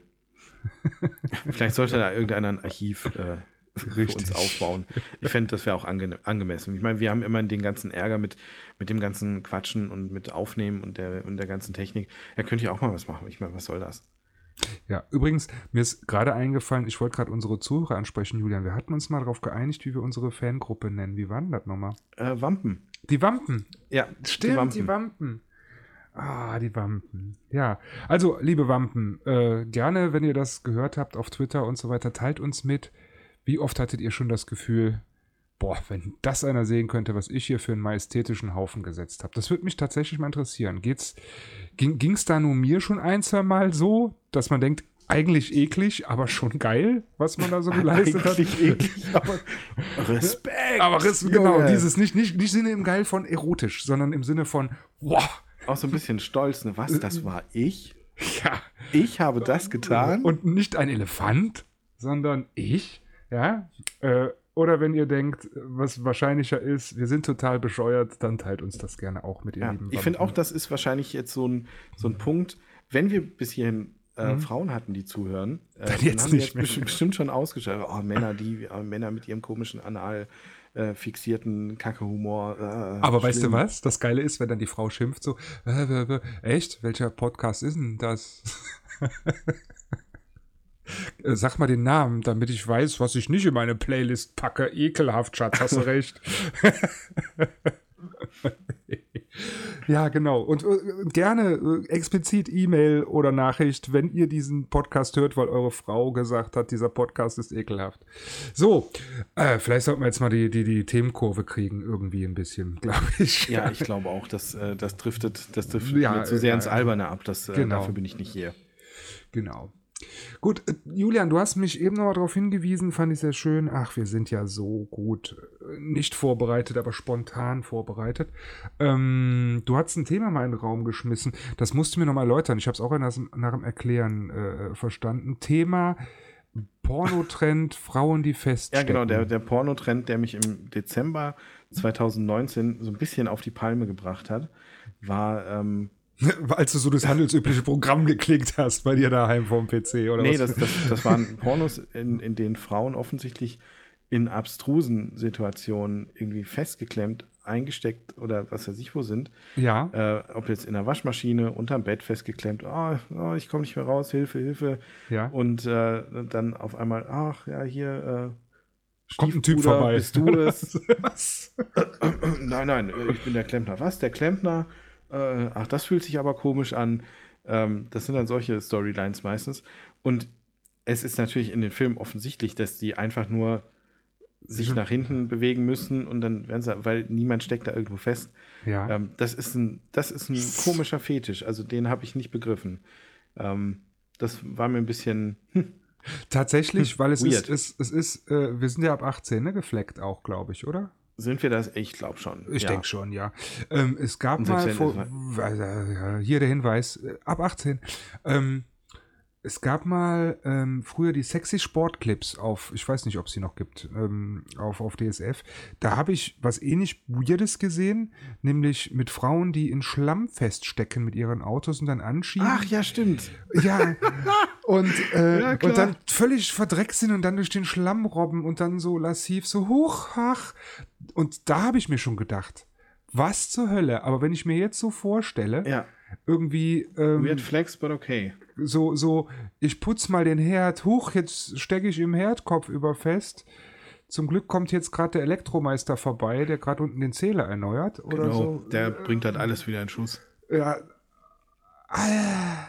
vielleicht sollte da irgendeiner ein Archiv äh, für uns aufbauen. Ich fände, das wäre auch ange angemessen. Ich meine, wir haben immer den ganzen Ärger mit, mit dem ganzen Quatschen und mit Aufnehmen und der, und der ganzen Technik. Ja, könnt ihr auch mal was machen. Ich meine, was soll das? Ja, übrigens, mir ist gerade eingefallen, ich wollte gerade unsere Zuhörer ansprechen, Julian. Wir hatten uns mal darauf geeinigt, wie wir unsere Fangruppe nennen. Wie war denn das nochmal? Äh, Wampen. Die Wampen. Ja, Stimmt, die Wampen. Ah, die Wampen. Ja, also, liebe Wampen, äh, gerne, wenn ihr das gehört habt auf Twitter und so weiter, teilt uns mit. Wie oft hattet ihr schon das Gefühl, boah, wenn das einer sehen könnte, was ich hier für einen majestätischen Haufen gesetzt habe? Das würde mich tatsächlich mal interessieren. Geht's, ging es da nur mir schon ein, zwei Mal so, dass man denkt, eigentlich eklig, aber schon geil, was man da so geleistet hat? Eklig, aber Respekt. Aber es, genau, dieses nicht, nicht, nicht Sinne im Geil von erotisch, sondern im Sinne von, wow, Auch so ein bisschen stolz, ne? Was, das war ich? ja. Ich habe das getan? Und nicht ein Elefant, sondern ich, ja. Äh, oder wenn ihr denkt, was wahrscheinlicher ist, wir sind total bescheuert, dann teilt uns das gerne auch mit ihr ja, lieben ich finde auch, das ist wahrscheinlich jetzt so ein, so ein Punkt, wenn wir bis hierhin äh, Mhm. Frauen hatten, die zuhören, äh, Dann jetzt haben wir nicht mehr. bestimmt, bestimmt schon ausgeschaltet. Oh, Männer, die, äh, Männer mit ihrem komischen anal äh, fixierten Kackehumor. Äh, Aber weißt du schlimm. was? Das Geile ist, wenn dann die Frau schimpft so, äh, echt? Welcher Podcast ist denn das? Sag mal den Namen, damit ich weiß, was ich nicht in meine Playlist packe. Ekelhaft, Schatz, hast du recht. ja, genau. Und äh, gerne äh, explizit E-Mail oder Nachricht, wenn ihr diesen Podcast hört, weil eure Frau gesagt hat, dieser Podcast ist ekelhaft. So, äh, vielleicht sollten wir jetzt mal die, die, die Themenkurve kriegen, irgendwie ein bisschen, glaube ich. Ja, ich glaube auch, dass, äh, das driftet, das driftet Ja, mir zu sehr äh, ins Alberne ab. Das, äh, genau. Dafür bin ich nicht hier. Genau. Gut, äh, Julian, du hast mich eben noch mal darauf hingewiesen, fand ich sehr schön. Ach, wir sind ja so gut, äh, nicht vorbereitet, aber spontan vorbereitet. Ähm, du hast ein Thema mal in den Raum geschmissen. Das musst du mir noch mal erläutern. Ich habe es auch nach, nach dem Erklären äh, verstanden. Thema Pornotrend, Frauen, die Ja, feststecken. genau, der, der Pornotrend, der mich im Dezember 2019 so ein bisschen auf die Palme gebracht hat, war. Ähm, Als du so das handelsübliche Programm geklickt hast bei dir daheim vorm PC, oder nee, was? das, das, das waren Pornos, in, in denen Frauen offensichtlich in abstrusen Situationen irgendwie festgeklemmt, eingesteckt oder was weiß ich wo sind. ja, Äh, ob jetzt in der Waschmaschine, unterm Bett festgeklemmt, oh, oh ich komme nicht mehr raus, Hilfe, Hilfe. ja. Und äh, dann auf einmal, ach ja, hier, äh, Kommt ein Typ vorbei. Bist du es? was? nein, nein, äh, ich bin der Klempner. Was? Der Klempner? Äh, ach, das fühlt sich aber komisch an. Ähm, das sind dann solche Storylines meistens. Und es ist natürlich in den Filmen offensichtlich, dass die einfach nur sich nach hinten bewegen müssen und dann werden sie, weil niemand steckt da irgendwo fest. Ja. Ähm, das, ist ein, das ist ein komischer Fetisch. Also den habe ich nicht begriffen. Ähm, das war mir ein bisschen. Hm, Tatsächlich, weil es Weird. ist, es, es ist, äh, wir sind ja ab 18, ne, gefleckt auch, glaube ich, oder? Sind wir das? Ich glaube schon. Ich ja. denke schon, ja. Ähm, es gab mal vor, also, hier der Hinweis, äh, ab 18. Ähm, es gab mal ähm, früher die sexy Sportclips auf, ich weiß nicht, ob es sie noch gibt, ähm, auf, auf DSF. Da habe ich was ähnlich Weirdes gesehen, nämlich mit Frauen, die in Schlamm feststecken mit ihren Autos und dann anschieben. Ach ja, stimmt. Ja, und, äh, Ja, und dann völlig verdreckt sind und dann durch den Schlamm robben und dann so lassiv so hoch, ach. Und da habe ich mir schon gedacht, was zur Hölle? Aber wenn ich mir jetzt so vorstelle, Ja. irgendwie ähm, Weird flex, but okay. so, so, ich putz mal den Herd, huch, jetzt stecke ich im Herdkopf über fest. Zum Glück kommt jetzt gerade der Elektromeister vorbei, der gerade unten den Zähler erneuert oder Genau, so. der bringt dann alles wieder in Schuss. Ja. Ah.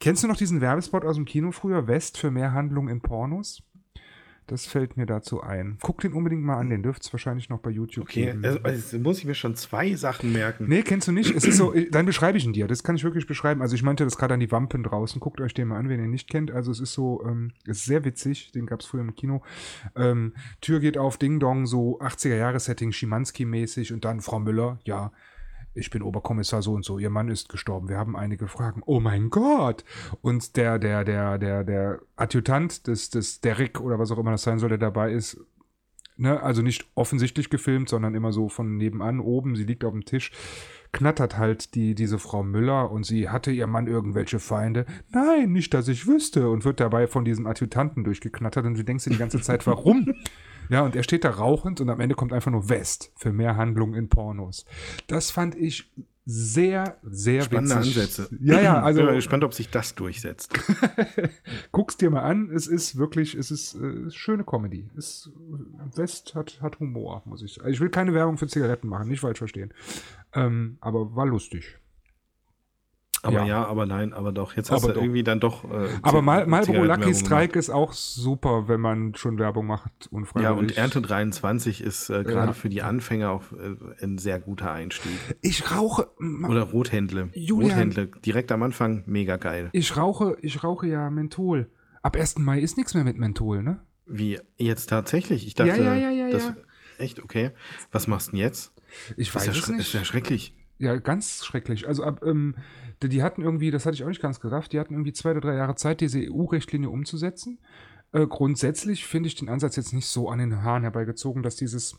Kennst du noch diesen Werbespot aus dem Kino früher? West für mehr Handlung in Pornos? Das fällt mir dazu ein. Guck den unbedingt mal an, den dürft es wahrscheinlich noch bei YouTube Okay, geben. also, also muss ich mir schon zwei Sachen merken. Nee, kennst du nicht? Es ist so, dann beschreibe ich ihn dir. Das kann ich wirklich beschreiben. Also ich meinte das gerade an die Wampen draußen. Guckt euch den mal an, wenn ihr ihn nicht kennt. Also es ist so, ähm, es ist sehr witzig. Den gab es früher im Kino. Ähm, Tür geht auf, Ding Dong, so 80er-Jahre-Setting, Schimanski-mäßig und dann Frau Müller, ja. Ich bin Oberkommissar so und so. Ihr Mann ist gestorben. Wir haben einige Fragen. Oh mein Gott! Und der, der, der, der, der Adjutant des, des Derrick oder was auch immer das sein soll, der dabei ist, Ne? Also nicht offensichtlich gefilmt, sondern immer so von nebenan oben. Sie liegt auf dem Tisch, knattert halt die, diese Frau Müller und sie hatte ihr Mann irgendwelche Feinde. Nein, nicht, dass ich wüsste. Und wird dabei von diesem Adjutanten durchgeknattert und du denkst dir die ganze Zeit, warum? Ja, und er steht da rauchend und am Ende kommt einfach nur West für mehr Handlung in Pornos. Das fand ich sehr, sehr Spannende witzig. Ansätze. Ja, ja, also Bin mal gespannt, ob sich das durchsetzt. guck's dir mal an. Es ist wirklich, es ist äh, schöne Comedy. Es, West hat, hat Humor, muss ich sagen. Ich will keine Werbung für Zigaretten machen, nicht falsch verstehen. Ähm, aber war lustig. Aber Ja. ja. aber nein, aber doch. Jetzt hast Aber du doch. irgendwie dann doch. Äh, Aber Mal Marlboro Lucky Strike ist auch super, wenn man schon Werbung macht. Unfreiwillig. Ja, und Ernte 23 ist äh, gerade Ja. für die Anfänger auch äh, ein sehr guter Einstieg. Ich rauche. Oder Rothändle. Julian. Rothändle, direkt am Anfang, mega geil. Ich rauche, ich rauche ja Menthol. Ab 1. Mai ist nichts mehr mit Menthol, ne? Wie jetzt tatsächlich? Ich dachte, Ja, ja, ja, das, echt, okay. Was machst du denn jetzt? Ich Ist weiß ja, es nicht. ist ja schrecklich. Ja, ganz schrecklich. Also ab, ähm, die, die hatten irgendwie, das hatte ich auch nicht ganz gerafft, die hatten irgendwie zwei oder drei Jahre Zeit, diese EU-Richtlinie umzusetzen. Äh, grundsätzlich finde ich den Ansatz jetzt nicht so an den Haaren herbeigezogen, dass dieses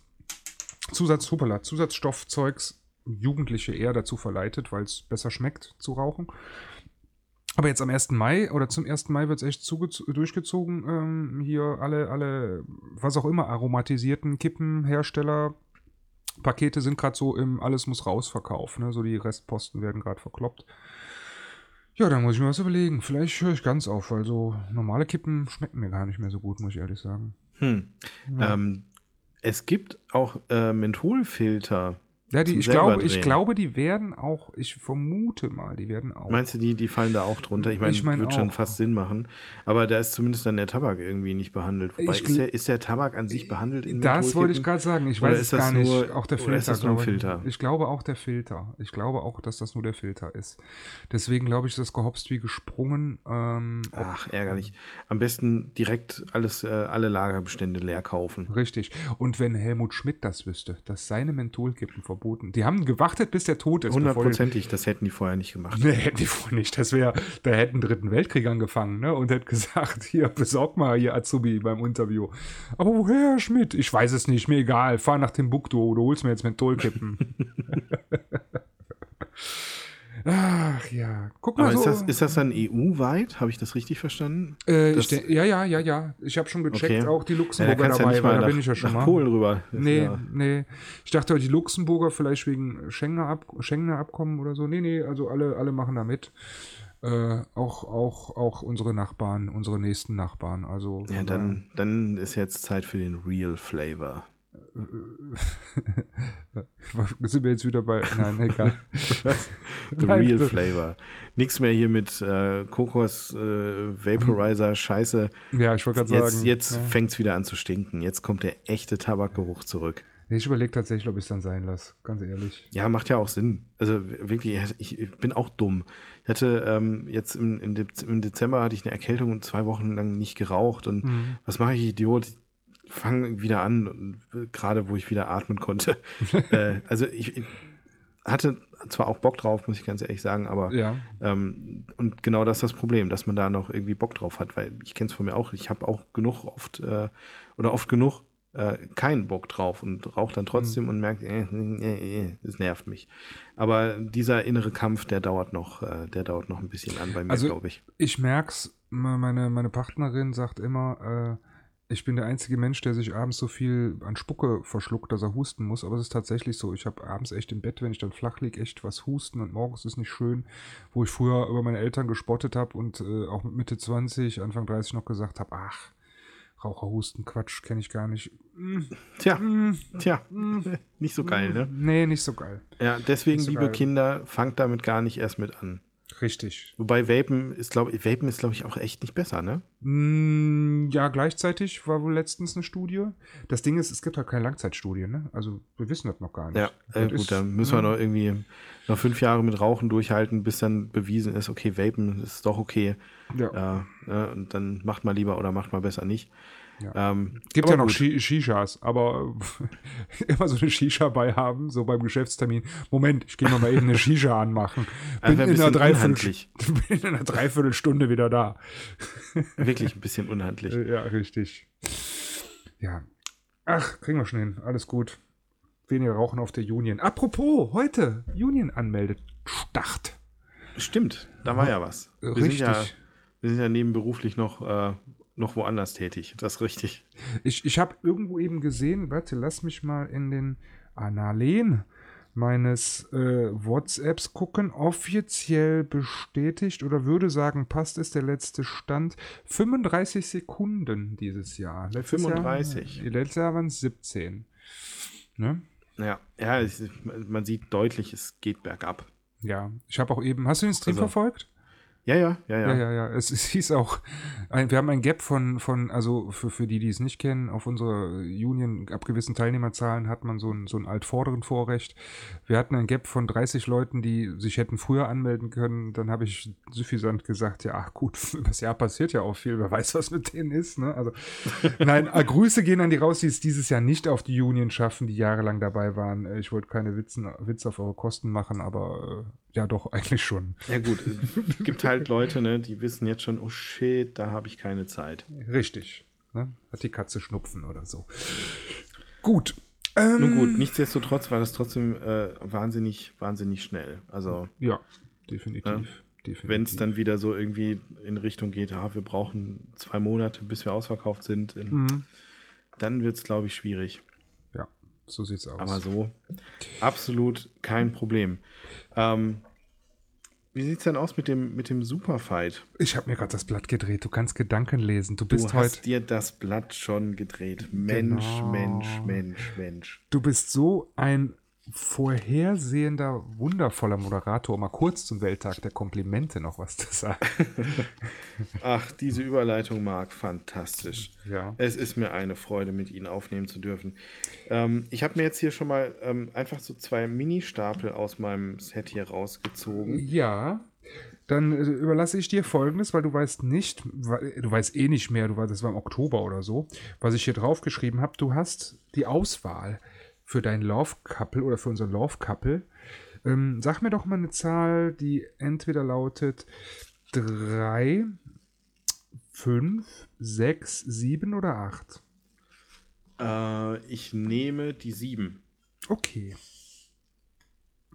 Zusatz, hupala, Zusatzstoffzeugs Jugendliche eher dazu verleitet, weil es besser schmeckt zu rauchen. Aber jetzt am 1. Mai oder zum 1. Mai wird es echt durchgezogen. Ähm, hier alle, alle, was auch immer, aromatisierten Kippenhersteller, Pakete sind gerade so im Alles muss raus Verkauf. Ne? So die Restposten werden gerade verkloppt. Ja, dann muss ich mir was überlegen. Vielleicht höre ich ganz auf, weil so normale Kippen schmecken mir gar nicht mehr so gut, muss ich ehrlich sagen. Hm. Ja. Ähm, es gibt auch äh, Mentholfilter. Ja, die, ich, glaube, ich glaube, die werden auch, ich vermute mal, die werden auch. Meinst du, die, die fallen da auch drunter? Ich meine, Ich mein wird schon fast Sinn machen. Aber da ist zumindest dann der Tabak irgendwie nicht behandelt. Wobei, Ich ist, der, ist der Tabak an sich behandelt in das wollte ich gerade sagen. Ich weiß es gar nicht. nur- auch der Filter. ist das nur glaube ich. Filter? Ich glaube auch der Filter. Ich glaube auch, dass das nur der Filter ist. Deswegen glaube ich, das gehopst wie gesprungen. Ähm, Ach, ärgerlich. Am besten direkt alles, äh, alle Lagerbestände leer kaufen. Richtig. Und wenn Helmut Schmidt das wüsste, dass seine Mentholkippen verboten, die haben gewartet, bis der tot ist. Hundertprozentig, das hätten die vorher nicht gemacht. Nee, hätten die vorher nicht. Das wäre, da hätten dritten Weltkrieg angefangen, ne? Und hätte gesagt, hier, besorg mal hier Azubi beim Interview. Aber woher, Herr Schmidt? Ich weiß es nicht, mir egal. Fahr nach Timbuktu, du holst mir jetzt Mentholkippen. Ach ja. Guck mal Aber so. ist das, ist das dann EU-weit? Habe ich das richtig verstanden? äh, das- denk, ja, ja, ja, ja. Ich habe schon gecheckt, Okay. auch die Ja, da Luxemburger ja dabei, nicht weil mal da nach, bin ich ja schon nach mal. Polen rüber. Nee, ja- nee. Ich dachte, die Luxemburger vielleicht wegen Schengener, Ab Schengener Abkommen oder so. Nee, nee, also alle, alle machen da mit. Äh, auch, auch, auch unsere Nachbarn, unsere nächsten Nachbarn. Also Ja, dann, dann ist jetzt Zeit für den Real Flavor. sind wir jetzt wieder bei. Nein, egal. The Nein, Real Flavor. Nichts mehr hier mit äh, Kokos, äh, Vaporizer, Scheiße. Ja, ich wollte gerade sagen. jetzt ja. fängt es wieder an zu stinken. Jetzt kommt der echte Tabakgeruch zurück. Ich überlege tatsächlich, ob ich es dann sein lasse. Ganz ehrlich. Ja, macht ja auch Sinn. Also wirklich, ich, bin auch dumm. Ich hatte ähm, jetzt im, im Dezember hatte ich eine Erkältung und zwei Wochen lang nicht geraucht. Und Mhm. was mache ich, Idiot? Fange wieder an, gerade wo ich wieder atmen konnte. äh, also ich, ich hatte zwar auch Bock drauf, muss ich ganz ehrlich sagen, aber Ja. ähm, und genau das ist das Problem, dass man da noch irgendwie Bock drauf hat, weil ich kenne es von mir auch. Ich habe auch genug oft äh, oder oft genug äh, keinen Bock drauf und rauche dann trotzdem Mhm. und merkt, äh, äh, äh, es nervt mich. Aber dieser innere Kampf, der dauert noch, äh, der dauert noch ein bisschen an bei mir, Also- glaube ich. Ich merk's, me- meine, meine Partnerin sagt immer, äh, ich bin der einzige Mensch, der sich abends so viel an Spucke verschluckt, dass er husten muss. Aber es ist tatsächlich so. Ich habe abends echt im Bett, wenn ich dann flach lieg, echt was husten und morgens ist nicht schön. Wo ich früher über meine Eltern gespottet habe und äh, auch mit Mitte 20, Anfang 30 noch gesagt habe, ach, Raucherhusten, Quatsch, kenne ich gar nicht. Mm, Tja, mm, tja, mm, nicht so geil, ne? Nee, nicht so geil. Ja, deswegen, so liebe geil. Kinder, fangt damit gar nicht erst mit an. Richtig. Wobei Vapen ist, glaube ich, Vapen ist, glaube ich, auch echt nicht besser, ne? Mm, Ja, gleichzeitig war wohl letztens eine Studie. Das Ding ist, es gibt halt keine Langzeitstudien, ne? Also wir wissen das noch gar nicht. Ja, äh, gut, ist, dann müssen wir ne? noch irgendwie noch fünf Jahre mit Rauchen durchhalten, bis dann bewiesen ist, okay, Vapen ist doch okay. Ja. Ja, ne, und dann macht mal lieber oder macht mal besser nicht. Ja. Ähm, Gibt aber ja noch gut. Shi- Shishas, aber immer so eine Shisha bei haben, so beim Geschäftstermin. Moment, ich gehe mal, mal eben eine Shisha anmachen. Bin Einfach ein in, einer Dreiviertel, bin in einer Dreiviertelstunde wieder da. Wirklich ein bisschen unhandlich. Ja, richtig. Ja. Ach, kriegen wir schon hin. Alles gut. Weniger rauchen auf der Union. Apropos, heute Union anmeldet. Start. Stimmt, da war ja was. Wir Richtig. Sind ja, wir sind ja nebenberuflich noch, äh, noch woanders tätig. Das ist richtig. Ich, ich habe irgendwo eben gesehen, warte, lass mich mal in den Annalen meines äh, WhatsApps gucken. Offiziell bestätigt oder würde sagen, passt ist der letzte Stand. 35 Sekunden dieses Jahr. Letztes 35. Jahr, letztes Jahr waren es 17. Ne? Ja, ja es, man sieht deutlich, es geht bergab. Ja, ich habe auch eben. Hast du den Stream Also- verfolgt? Ja, ja, ja, ja. Ja, ja, ja. Es, es hieß auch, ein, wir haben ein Gap von, von also für, für die, die es nicht kennen, auf unserer Union, ab gewissen Teilnehmerzahlen hat man so ein, so ein altvorderen Vorrecht. Wir hatten ein Gap von 30 Leuten, die sich hätten früher anmelden können. Dann habe ich suffisant gesagt, ja, ach gut, das Jahr passiert ja auch viel, wer weiß, was mit denen ist. Ne? Also, nein, äh, Grüße gehen an die raus, die es dieses Jahr nicht auf die Union schaffen, die jahrelang dabei waren. Äh, Ich wollte keine Witzen, Witze auf eure Kosten machen, aber äh, ja, doch, eigentlich schon. Ja, gut. Es gibt halt Leute, ne, die wissen jetzt schon, oh shit, da habe ich keine Zeit. Richtig. Ne? Hat die Katze Schnupfen oder so. Gut. Ähm, Nun gut, nichtsdestotrotz war das trotzdem äh, wahnsinnig, wahnsinnig schnell. Also, Ja, definitiv. Definitiv. wenn es dann wieder so irgendwie in Richtung geht, ah, wir brauchen zwei Monate, bis wir ausverkauft sind, in, Mhm. dann wird es, glaube ich, schwierig. So sieht's aus. Aber so, absolut kein Problem. Ähm, wie sieht es denn aus mit dem, mit dem Superfight? ich habe mir gerade das Blatt gedreht. Du kannst Gedanken lesen. Du Du bist hast heute. dir das Blatt schon gedreht. Mensch, Genau. Mensch, Mensch, Mensch. Du bist so ein vorhersehender, wundervoller Moderator, um mal kurz zum Welttag der Komplimente noch was zu sagen. Ach, diese Überleitung, Marc, fantastisch. Ja. Es ist mir eine Freude, mit Ihnen aufnehmen zu dürfen. Ähm, ich habe mir jetzt hier schon mal ähm, einfach so zwei Mini-Stapel aus meinem Set hier rausgezogen. Ja. Dann äh, überlasse ich dir folgendes, weil du weißt nicht, du weißt eh nicht mehr, du weißt, das war im Oktober oder so, was ich hier draufgeschrieben habe. Du hast die Auswahl für dein Love Couple oder für unser Love Couple. Ähm, sag mir doch mal eine Zahl, die entweder lautet 3, 5, 6, 7 oder 8. Äh, ich nehme die sieben. Okay.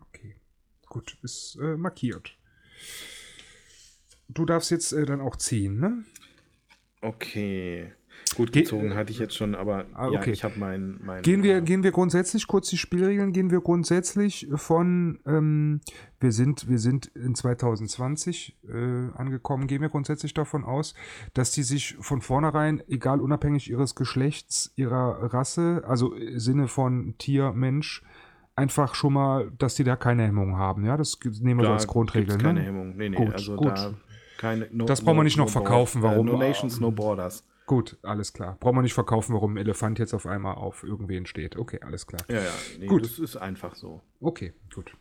Okay. Gut, ist äh, markiert. Du darfst jetzt äh, dann auch ziehen, ne? Okay. Gut Ge- gezogen hatte ich jetzt schon, aber Ah, ja, okay. ich habe mein, mein. Gehen wir, äh, gehen wir grundsätzlich, kurz die Spielregeln, gehen wir grundsätzlich von, ähm, wir, sind, wir sind in 2020 äh, angekommen, gehen wir grundsätzlich davon aus, dass die sich von vornherein, egal unabhängig ihres Geschlechts, ihrer Rasse, also im Sinne von Tier, Mensch, einfach schon mal, dass die da keine Hemmung haben. Ja, das nehmen wir so da als Grundregel. gibt's keine Ne? Hemmung. Nee, nee, Gut, also gut. da keine. No, Das brauchen wir nicht noch Bor- verkaufen, warum- Äh, no Nations, no Borders. Gut, alles klar. Brauchen wir nicht verkaufen, warum ein Elefant jetzt auf einmal auf irgendwen steht. Okay, alles klar. Ja, ja, nee, Gut. das ist einfach so. Okay, gut.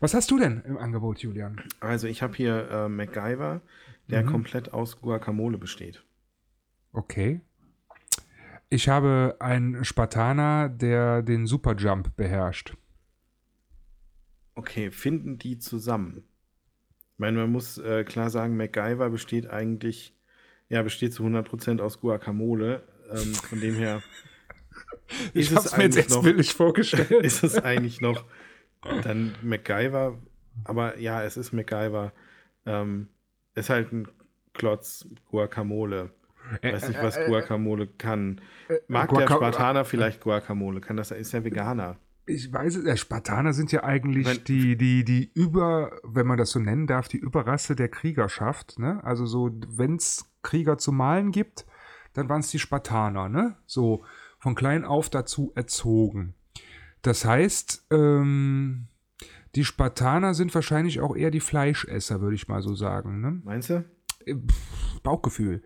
Was hast du denn im Angebot, Julian? Also ich habe hier äh, MacGyver, der Mhm. komplett aus Guacamole besteht. Okay. Ich habe einen Spartaner, der den Superjump beherrscht. Okay, finden die zusammen? Ich meine, man muss äh, klar sagen, MacGyver besteht eigentlich, ja, besteht zu 100% aus Guacamole. Ähm, von dem her Ich ist habe es es mir jetzt eigentlich noch, bildlich vorgestellt. ist es eigentlich noch dann MacGyver, aber ja, es ist MacGyver. Ähm, ist halt ein Klotz Guacamole. Weiß nicht, was Guacamole kann. Mag der Guaca- Spartaner vielleicht Guacamole? Kann das, ist er Veganer? Ich weiß es, äh, Spartaner sind ja eigentlich Wenn- die, die, die Über, wenn man das so nennen darf, die Überrasse der Kriegerschaft. Ne? Also so, wenn es Krieger zu malen gibt, dann waren es die Spartaner, ne? So von klein auf dazu erzogen. Das heißt, ähm, die Spartaner sind wahrscheinlich auch eher die Fleischesser, würde ich mal so sagen. Ne? Meinst du? Äh, pff, Bauchgefühl.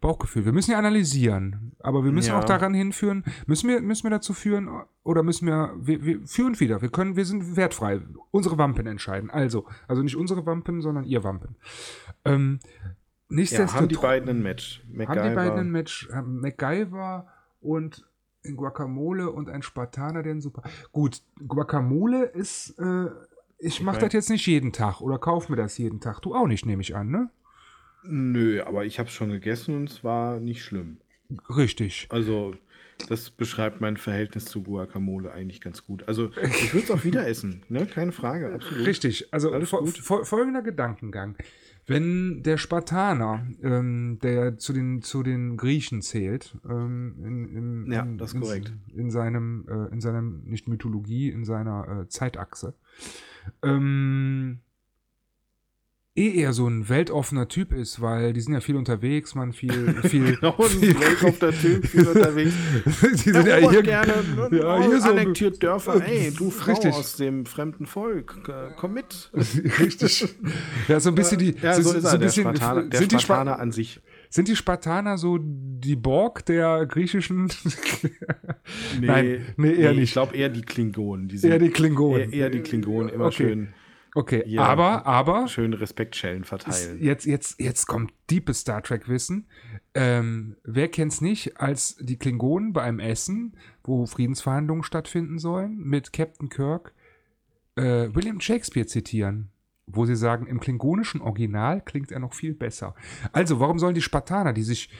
Bauchgefühl. Wir müssen ja analysieren, aber wir müssen Ja. auch daran hinführen. Müssen wir, müssen wir dazu führen oder müssen wir, wir, wir führen wieder. Wir können, wir sind wertfrei. Unsere Wampen entscheiden. Also, also nicht unsere Wampen, sondern ihr Wampen. Ähm, Ja, nichtsdestotrotz haben die beiden ein Match. haben die beiden MacGyver. ein Match. Haben MacGyver und ein Guacamole und ein Spartaner, den super. Gut, Guacamole ist, äh, ich mache mein- das jetzt nicht jeden Tag oder kauf mir das jeden Tag. Du auch nicht, nehme ich an, ne? Nö, aber ich habe es schon gegessen und es war nicht schlimm. Richtig. Also das beschreibt mein Verhältnis zu Guacamole eigentlich ganz gut. Also ich würde es auch wieder essen, ne? Keine Frage, absolut. Richtig, also fo fo folgender Gedankengang. Wenn der Spartaner, ähm, der zu den, zu den Griechen zählt, ähm, in, in, ja, in, das ist korrekt. In seinem, äh, in seinem, nicht Mythologie, in seiner äh, Zeitachse, ähm, eh eher so ein weltoffener Typ ist, weil die sind ja viel unterwegs, man viel, viel, genau, ein viel weltoffener Typ, viel unterwegs. die sind ja hier gerne ja, hier so annektiert Dörfer. Ey, du Frau Richtig. aus dem fremden Volk, äh, komm mit. Richtig. Ja, so ein bisschen die, Ja, so, ist er, ein bisschen, Spartaner, sind, die Spa Spartaner an sich. sind die Spartaner so die Borg der griechischen? Nein, nee, eher Ich nicht. glaube eher die Klingonen. Die Eher die Klingonen. Eher, eher die Klingonen, immer Okay. schön, Okay, Ja. aber, aber, schön Respektschellen verteilen. jetzt, jetzt, jetzt kommt deepes Star Trek-Wissen. Ähm, wer kennt's nicht, als die Klingonen bei einem Essen, wo Friedensverhandlungen stattfinden sollen, mit Captain Kirk äh, William Shakespeare zitieren, wo sie sagen, im klingonischen Original klingt er noch viel besser. Also, warum sollen die Spartaner, die sich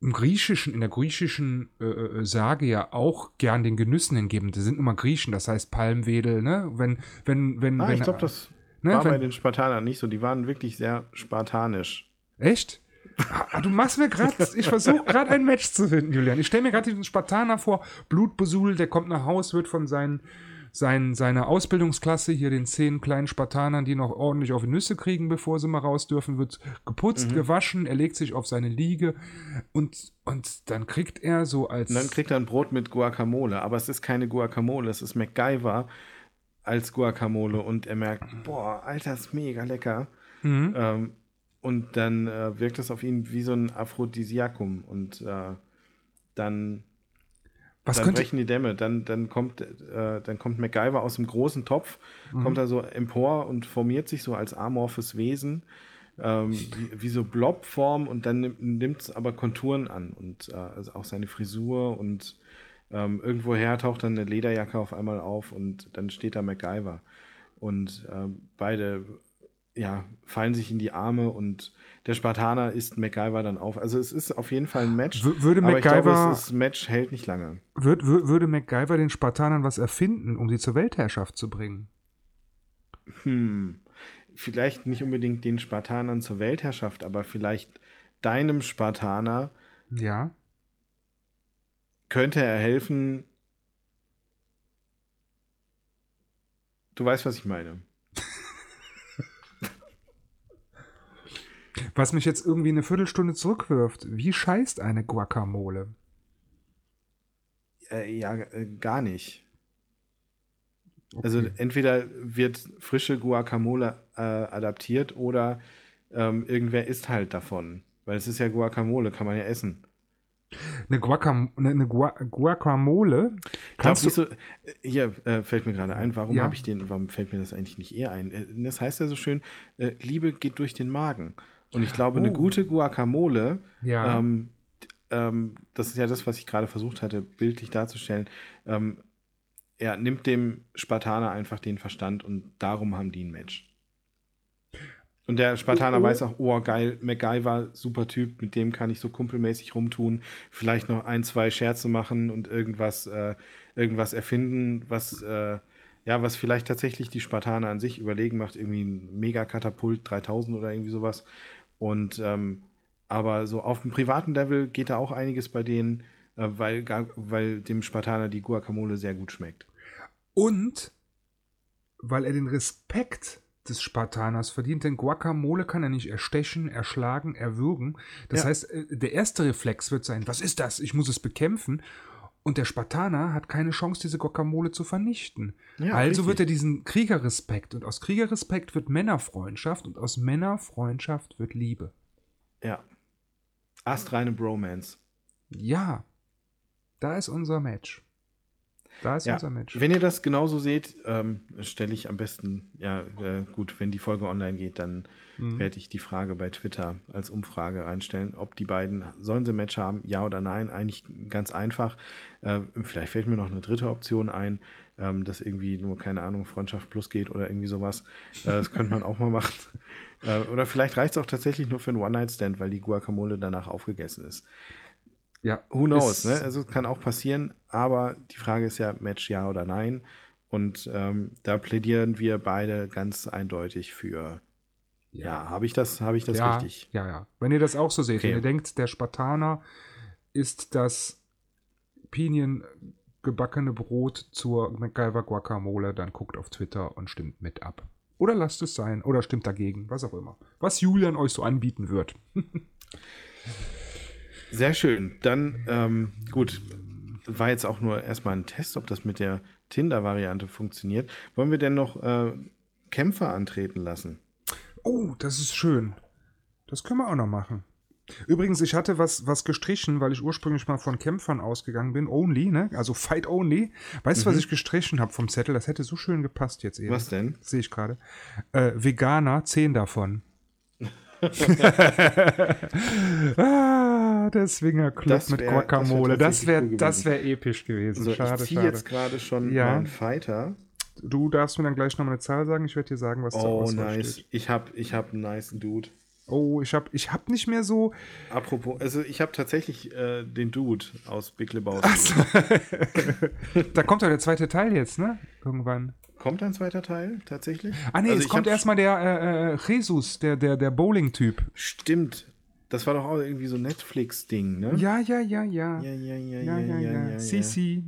im Griechischen, in der griechischen äh, äh, Sage ja auch gern den Genüssen hingeben, die sind immer Griechen, das heißt Palmwedel, ne? Wenn, wenn, wenn, Ah, wenn, ich glaube, das ne, war bei wenn, den Spartanern nicht so. Die waren wirklich sehr spartanisch. Echt? Ah, Du machst mir gerade, ich versuche gerade ein Match zu finden, Julian. Ich stelle mir gerade diesen Spartaner vor, blutbesudelt, der kommt nach Haus, wird von seinen, seinen, seiner Ausbildungsklasse, hier den zehn kleinen Spartanern, die noch ordentlich auf die Nüsse kriegen, bevor sie mal raus dürfen, wird geputzt, Mhm. gewaschen, er legt sich auf seine Liege und, und dann kriegt er so als. Und dann kriegt er ein Brot mit Guacamole. Aber es ist keine Guacamole, es ist MacGyver als Guacamole. Und er merkt, boah, Alter, ist mega lecker. Mhm. Ähm, und dann äh, wirkt es auf ihn wie so ein Aphrodisiakum. Und äh, dann was dann könnte. brechen die Dämme. Dann, dann, kommt, äh, dann kommt MacGyver aus dem großen Topf, kommt er so empor und formiert sich so als amorphes Wesen, ähm, wie, wie so Blobform und dann nimmt es aber Konturen an und äh, also auch seine Frisur und ähm, irgendwoher taucht dann eine Lederjacke auf einmal auf und dann steht da MacGyver. Und ähm, beide ja, fallen sich in die Arme und der Spartaner isst MacGyver dann auf. Also es ist auf jeden Fall ein Match. W- würde aber ich glaube, MacGyver- das Match hält nicht lange. Würd, wür- würde MacGyver den Spartanern was erfinden, um sie zur Weltherrschaft zu bringen? Hm. Vielleicht nicht unbedingt den Spartanern zur Weltherrschaft, aber vielleicht deinem Spartaner Ja. könnte er helfen. Du weißt, was ich meine. Was mich jetzt irgendwie eine Viertelstunde zurückwirft. Wie scheißt eine Guacamole? Äh, ja, äh, gar nicht. Also entweder wird frische Guacamole äh, adaptiert oder ähm, irgendwer isst halt davon. Weil es ist ja Guacamole, kann man ja essen. Eine, Guacam eine, eine Gua Guacamole Kannst du du. so, äh, hier äh, fällt mir gerade ein, warum Ja. habe ich den, warum fällt mir das eigentlich nicht eher ein? Äh, Das heißt ja so schön, äh, Liebe geht durch den Magen. Und ich glaube, eine Oh. gute Guacamole, Ja. ähm, ähm, das ist ja das, was ich gerade versucht hatte, bildlich darzustellen, ähm, er nimmt dem Spartaner einfach den Verstand und darum haben die ein Match. Und der Spartaner Oh, oh. weiß auch, oh geil, MacGyver, super Typ, mit dem kann ich so kumpelmäßig rumtun, vielleicht noch ein, zwei Scherze machen und irgendwas, äh, irgendwas erfinden, was, äh, ja, was vielleicht tatsächlich die Spartaner an sich überlegen macht, irgendwie ein Megakatapult 3000 oder irgendwie sowas. Und ähm, aber so auf dem privaten Level geht da auch einiges bei denen, äh, weil, weil dem Spartaner die Guacamole sehr gut schmeckt. Und weil er den Respekt des Spartaners verdient, denn Guacamole kann er nicht erstechen, erschlagen, erwürgen. Das Ja. heißt, äh, der erste Reflex wird sein, was ist das? Ich muss es bekämpfen. Und der Spartaner hat keine Chance, diese Guacamole zu vernichten. Ja, also richtig. wird er diesen Kriegerrespekt und aus Kriegerrespekt wird Männerfreundschaft und aus Männerfreundschaft wird Liebe. Ja. Astreine Bromance. Ja, da ist unser Match. Da ist Ja, unser Match. wenn ihr das genauso seht, ähm, stelle ich am besten, ja, äh, gut, wenn die Folge online geht, dann Mhm. werde ich die Frage bei Twitter als Umfrage reinstellen, ob die beiden, sollen sie ein Match haben, ja oder nein, eigentlich ganz einfach. Äh, vielleicht fällt mir noch eine dritte Option ein, ähm, dass irgendwie nur, keine Ahnung, Freundschaft plus geht oder irgendwie sowas. Äh, das könnte man auch mal machen. Äh, oder vielleicht reicht es auch tatsächlich nur für einen One-Night-Stand, weil die Guacamole danach aufgegessen ist. Ja. Who knows, ne? Also kann auch passieren, aber die Frage ist ja, Match ja oder nein. Und ähm, da plädieren wir beide ganz eindeutig für. Ja, ja habe ich das, habe ich das ja, richtig? Ja, ja. Wenn ihr das auch so seht, okay. wenn ihr denkt, der Spartaner ist das Pinien gebackene Brot zur MacGyver Guacamole, dann guckt auf Twitter und stimmt mit ab. Oder lasst es sein. Oder stimmt dagegen. Was auch immer. Was Julian euch so anbieten wird. Sehr schön. Dann, ähm, gut, war jetzt auch nur erstmal ein Test, ob das mit der Tinder-Variante funktioniert. Wollen wir denn noch äh, Kämpfer antreten lassen? Oh, das ist schön. Das können wir auch noch machen. Übrigens, ich hatte was, was gestrichen, weil ich ursprünglich mal von Kämpfern ausgegangen bin. Only, ne? Also Fight Only. Weißt du, mhm. was ich gestrichen habe vom Zettel? Das hätte so schön gepasst jetzt eben. Was denn? Sehe ich gerade. Äh, Veganer, zehn davon. ah, der Swingerclub mit Guacamole. Das wäre das wär, episch gewesen. So, schade, ich ziehe jetzt gerade schon ja. meinen Fighter. Du darfst mir dann gleich nochmal eine Zahl sagen. Ich werde dir sagen, was oh, da Oh, nice. Ich habe ich hab einen nice Dude. Oh, ich habe ich hab nicht mehr so. Apropos, also ich habe tatsächlich äh, den Dude aus Big Lebowski. So. da kommt doch der zweite Teil jetzt, ne? Irgendwann. Kommt ein zweiter Teil tatsächlich? Ah nee, also es kommt erstmal der äh, äh, Jesus, der, der, der Bowling-Typ. Stimmt. Das war doch auch irgendwie so Netflix-Ding, ne? Ja, ja, ja, ja. Ja, ja, ja, ja, ja, ja. ja, CC.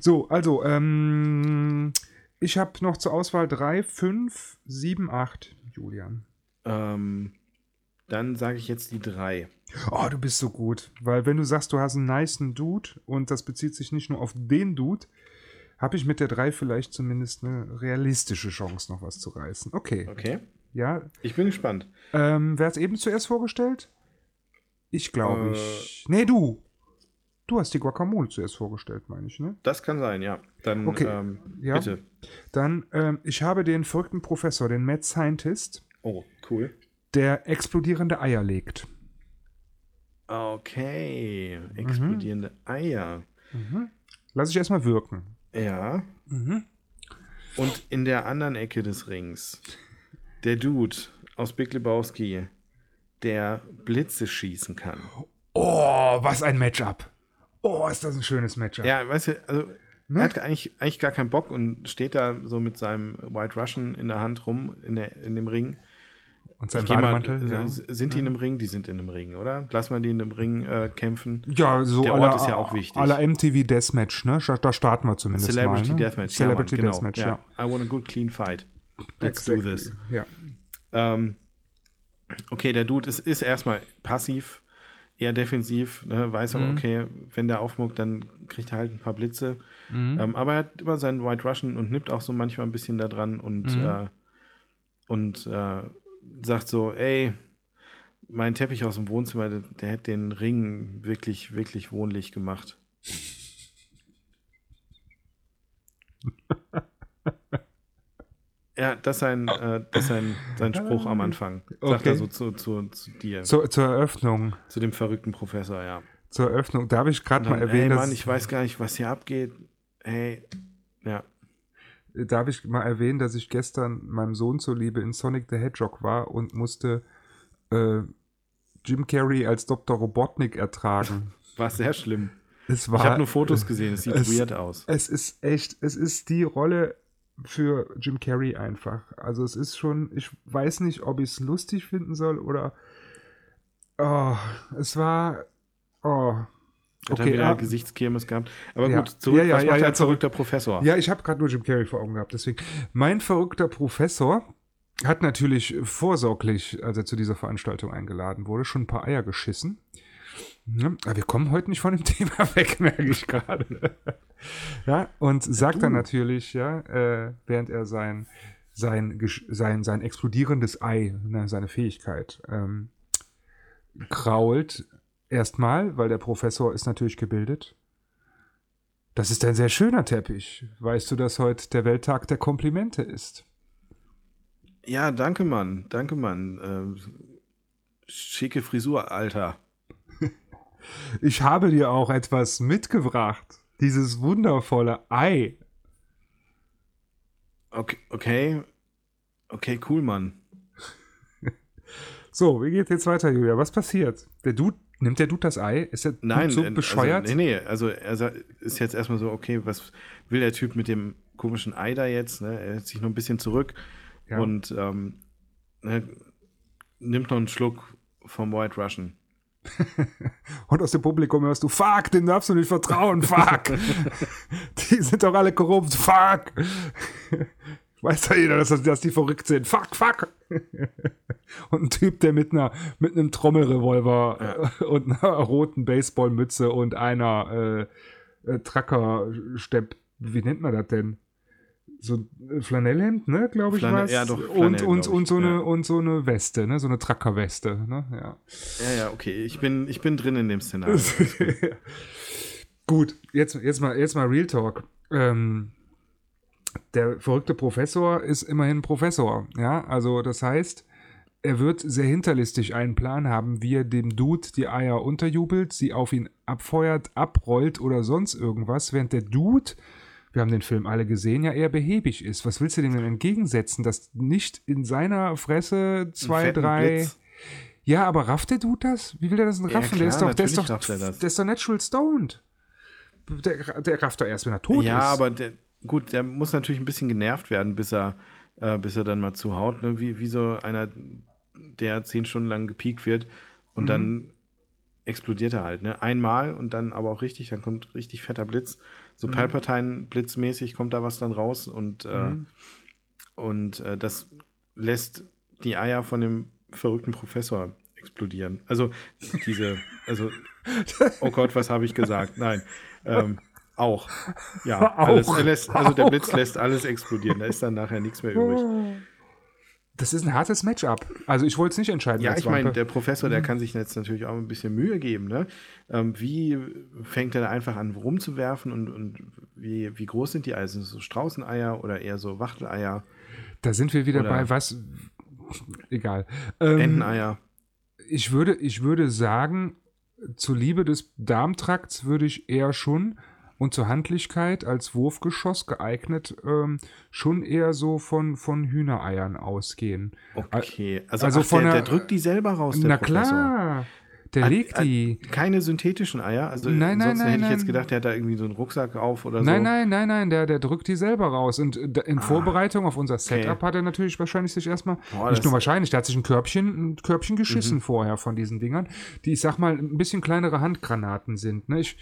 So, also, ähm, ich habe noch zur Auswahl 3, 5, 7, 8, Julian. Ähm, dann sage ich jetzt die 3. Oh, du bist so gut. Weil wenn du sagst, du hast einen niceen Dude und das bezieht sich nicht nur auf den Dude, habe ich mit der 3 vielleicht zumindest eine realistische Chance, noch was zu reißen. Okay. Okay. Ja. Ich bin gespannt. Ähm, wer hat es eben zuerst vorgestellt? Ich glaube, äh, ich. Nee, du. Du hast die Guacamole zuerst vorgestellt, meine ich, ne? Das kann sein, ja. Dann, okay. ähm, ja. bitte. Dann, ähm, ich habe den verrückten Professor, den Mad Scientist. Oh, cool. Der explodierende Eier legt. Okay. Explodierende mhm. Eier. Mhm. Lass ich erstmal wirken. Ja. Mhm. Und in der anderen Ecke des Rings, der Dude aus Big Lebowski, der Blitze schießen kann. Oh, was ein Matchup. Oh, ist das ein schönes Matchup. Ja, weißt du, also ne? er hat eigentlich, eigentlich gar keinen Bock und steht da so mit seinem White Russian in der Hand rum in, der, in dem Ring und sein Bademantel. Mal, ja. Sind die in einem Ring? Die sind in einem Ring, oder? Lass mal die in einem Ring äh, kämpfen. Ja, so Der Ort ist ja auch wichtig. Aller MTV Deathmatch, ne? Da starten wir zumindest Celebrity mal. Ne? Deathmatch. Celebrity ja, Mann, Deathmatch, genau. ja. I want a good clean fight. Let's exactly. do this. Ja. Ähm, okay, der Dude ist, ist erstmal passiv, eher defensiv, ne? weiß aber, mhm. okay, wenn der aufmuckt, dann kriegt er halt ein paar Blitze. Mhm. Ähm, aber er hat immer seinen White Russian und nimmt auch so manchmal ein bisschen da dran und, mhm. äh, und äh, sagt so, ey, mein Teppich aus dem Wohnzimmer, der, der hätte den Ring wirklich, wirklich wohnlich gemacht. ja, das ist ein, äh, das ist ein, sein Spruch am Anfang. Sagt okay. er so zu, zu, zu dir. Zu, zur Eröffnung. Zu dem verrückten Professor, ja. Zur Eröffnung. Da habe ich gerade mal erwähnt. Hey Mann, ich weiß gar nicht, was hier abgeht. Hey, ja darf ich mal erwähnen, dass ich gestern meinem Sohn zuliebe in Sonic the Hedgehog war und musste äh, Jim Carrey als Dr. Robotnik ertragen. War sehr schlimm. Es war, ich habe nur Fotos gesehen, es sieht es, weird aus. Es ist echt, es ist die Rolle für Jim Carrey einfach. Also es ist schon, ich weiß nicht, ob ich es lustig finden soll oder oh, es war oh, hat okay, wieder ah, Gesichtskirmes gehabt. Aber ja, gut, zurück, ja, ja, was ja, ja, ein verrückter Professor? Ja, ich habe gerade nur Jim Carrey vor Augen gehabt, deswegen. Mein verrückter Professor hat natürlich vorsorglich, als er zu dieser Veranstaltung eingeladen wurde, schon ein paar Eier geschissen. Ja, aber wir kommen heute nicht von dem Thema weg, merke ich gerade. ja, und sagt dann natürlich, ja, äh, während er sein, sein, sein, sein explodierendes Ei, ne, seine Fähigkeit, ähm, krault, Erstmal, weil der Professor ist natürlich gebildet. Das ist ein sehr schöner Teppich. Weißt du, dass heute der Welttag der Komplimente ist? Ja, danke, Mann. Danke, Mann. Äh, schicke Frisur, Alter. Ich habe dir auch etwas mitgebracht. Dieses wundervolle Ei. Okay, okay. Okay, cool, Mann. so, wie geht's jetzt weiter, Julia? Was passiert? Der Dude Nimmt der Dude das Ei? Ist der Nein, Dude so äh, bescheuert? Also, nee, nee, also er ist jetzt erstmal so, okay, was will der Typ mit dem komischen Ei da jetzt? Ne? Er hält sich noch ein bisschen zurück Ja. und ähm, ne, nimmt noch einen Schluck vom White Russian. Und aus dem Publikum hörst du, fuck, dem darfst du nicht vertrauen, fuck. die sind doch alle korrupt, fuck. Weiß ja jeder, dass, das- dass die verrückt sind. Fuck, fuck. Und ein Typ, der mit einer mit einem Trommelrevolver äh, und einer roten Baseballmütze und einer äh, äh, Trackerstepp, wie nennt man das denn? So ein Flanellhemd, ne, glaube ich, Flanell- was. ja, doch, und, Flanell, und, und, ich, so eine, ja. und so eine Weste, ne, so eine Trackerweste, ne, ja. Ja, ja, okay, ich bin, ich bin drin in dem Szenario. Gut, jetzt, jetzt, mal, jetzt mal Real Talk. Ähm, der verrückte Professor ist immerhin Professor. Ja, also das heißt, er wird sehr hinterlistig einen Plan haben, wie er dem Dude die Eier unterjubelt, sie auf ihn abfeuert, abrollt oder sonst irgendwas, während der Dude, wir haben den Film alle gesehen, ja eher behäbig ist. Was willst du dem denn entgegensetzen, dass nicht in seiner Fresse zwei, drei. Blitz. Ja, aber rafft der Dude das? Wie will er das denn Ja, raffen? der, ist klar, doch, der, ist doch, er der ist doch natural stoned. Der, der rafft doch erst, wenn er tot ja, ist. aber der, gut, der muss natürlich ein bisschen genervt werden, bis er, äh, bis er dann mal zuhaut. Ne? Wie, wie so einer, der zehn Stunden lang gepiekt wird und Mhm. dann explodiert er halt. Ne? Einmal und dann aber auch richtig, dann kommt richtig fetter Blitz. So Mhm. Palpatine-Blitzmäßig kommt da was dann raus und, äh, Mhm. und äh, das lässt die Eier von dem verrückten Professor explodieren. Also diese, also, oh Gott, was habe ich gesagt? Nein. Ähm, auch. Ja, Auch. alles, lässt, also der. Blitz lässt alles explodieren. Da ist dann nachher nichts mehr übrig. Das ist ein hartes Matchup. Also ich wollte es nicht entscheiden. Ja, ich meine, der Professor, Mhm. der kann sich jetzt natürlich auch ein bisschen Mühe geben. Ne? Ähm, wie fängt er da einfach an rumzuwerfen und, und wie, wie groß sind die Eier? Sind es so Straußeneier oder eher so Wachteleier, da sind wir wieder Oder- bei was. Egal. Ähm, Enteneier? ich würde, ich würde sagen, zur Liebe des Darmtrakts würde ich eher schon und zur Handlichkeit als Wurfgeschoss geeignet ähm, schon eher so von, von Hühnereiern ausgehen. Okay, also, also ach, von der, der drückt die selber raus, der Na Professor. klar, der legt die. Keine synthetischen Eier? Also Nein, nein, nein, hätte ich jetzt nein. gedacht, der hat da irgendwie so einen Rucksack auf oder Nein, so. nein, nein, nein, der, der drückt die selber raus. Und äh, in Ah, Vorbereitung auf unser Setup hat er natürlich wahrscheinlich sich erstmal, nicht nur wahrscheinlich, der hat sich ein Körbchen, ein Körbchen Mhm. geschissen vorher von diesen Dingern, die, ich sag mal, ein bisschen kleinere Handgranaten sind. Ne? Ich,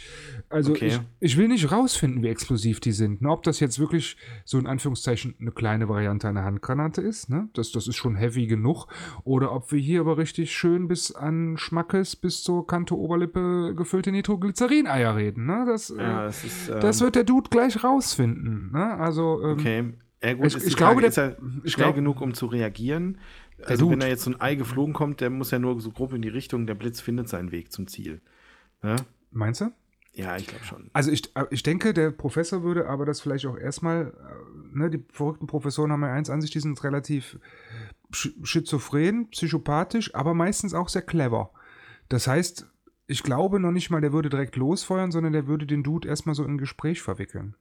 also ich, ich will nicht rausfinden, wie explosiv die sind. Ne? Ob das jetzt wirklich so in Anführungszeichen eine kleine Variante einer Handgranate ist, ne? das, das ist schon heavy genug, oder ob wir hier aber richtig schön bis an Schmackes, bis zur Kante Oberlippe gefüllte Nitroglycerin-Eier reden. Ne? Das, äh, Ja, das ist. Ähm, das wird der Dude gleich rausfinden. Ne? Also, ähm, Okay. Ja, gut, Ich- ich glaube, Frage, der- ist er ich schnell glaub- genug, um zu reagieren? Also, wenn Dude. da jetzt so ein Ei geflogen kommt, der muss ja nur so grob in die Richtung, der Blitz findet seinen Weg zum Ziel. Ja, meinst du? ja ich glaube schon. Also ich, äh, ich denke, der Professor würde aber das vielleicht auch erstmal, äh, ne, die verrückten Professoren haben ja eins an sich, die sind relativ sch schizophren, psychopathisch, aber meistens auch sehr clever. Das heißt, ich glaube noch nicht mal, der würde direkt losfeuern, sondern der würde den Dude erstmal so in ein Gespräch verwickeln.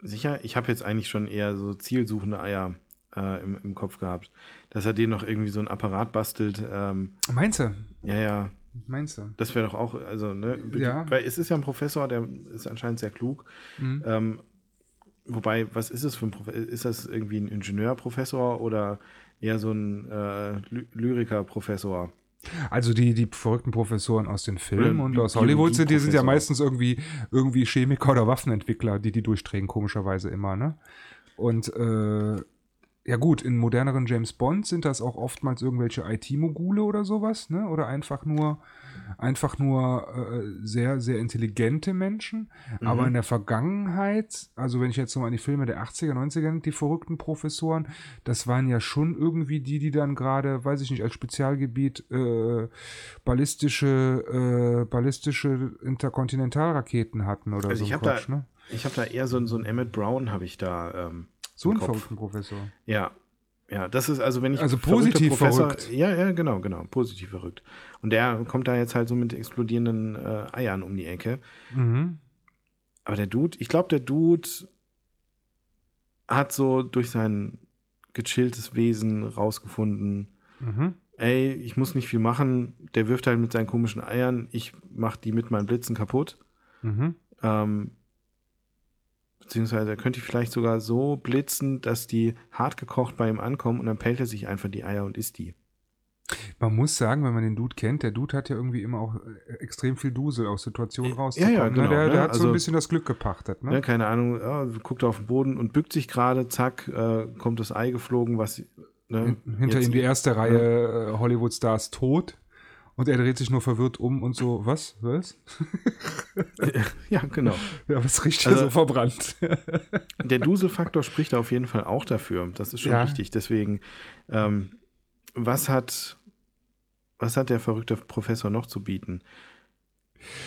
Sicher, ich habe jetzt eigentlich schon eher so zielsuchende Eier äh, im, im Kopf gehabt. Dass er den noch irgendwie so ein Apparat bastelt. Ähm, Meinst du? ja, ja, Meinst du? das wäre doch auch, also, ne? Ja. Weil es ist ja ein Professor, der ist anscheinend sehr klug. Mhm. Ähm, wobei, was ist es für ein Professor? Ist das irgendwie ein Ingenieurprofessor oder eher so ein äh, Ly Lyriker-Professor? Also die, die verrückten Professoren aus den Filmen und aus Hollywood sind, die sind ja meistens irgendwie, irgendwie Chemiker oder Waffenentwickler, die die durchdrehen, komischerweise immer, ne? Und äh, ja gut, in moderneren James Bond sind das auch oftmals irgendwelche IT-Mogule oder sowas, ne? Oder einfach nur, einfach nur äh, sehr, sehr intelligente Menschen. Aber in der Vergangenheit, also wenn ich jetzt so mal an die Filme der 80er, 90er denke, die verrückten Professoren, das waren ja schon irgendwie die, die dann gerade, weiß ich nicht, als Spezialgebiet äh, ballistische, äh, ballistische Interkontinentalraketen hatten oder Also so ich ein habe da, ne? ich habe da eher so, ein- so einen Emmett Brown habe ich da. Ähm, So ein verrückten Professor. Ja, ja, das ist also wenn ich Also positiv verrückt. Ja, ja, genau, genau, positiv verrückt. Und der kommt da jetzt halt so mit explodierenden äh, Eiern um die Ecke. Mhm. Aber der Dude, ich glaube, der Dude hat so durch sein gechilltes Wesen rausgefunden, Mhm. ey, ich muss nicht viel machen, der wirft halt mit seinen komischen Eiern, ich mach die mit meinen Blitzen kaputt. Mhm. Ähm, beziehungsweise er könnte vielleicht sogar so blitzen, dass die hart gekocht bei ihm ankommen und dann pellt er sich einfach die Eier und isst die. Man muss sagen, wenn man den Dude kennt, der Dude hat ja irgendwie immer auch äh, extrem viel Dusel aus Situationen Ja, rauszukommen. ja, ne? genau, der, der ne? hat so Also- ein bisschen das Glück gepachtet. Ne? Ne, keine Ahnung, ja, guckt auf den Boden und bückt sich gerade, zack, äh, kommt das Ei geflogen, was ne, Hin- Hinter jetzt- ihm die erste Reihe äh, Hollywood-Stars tot. Und er dreht sich nur verwirrt um und so, was? Was? Ja, genau. Ja, was riecht hier Also- so verbrannt? Der Duselfaktor spricht auf jeden Fall auch dafür. Das ist schon Ja. wichtig. Deswegen, ähm, was hat, was hat der verrückte Professor noch zu bieten?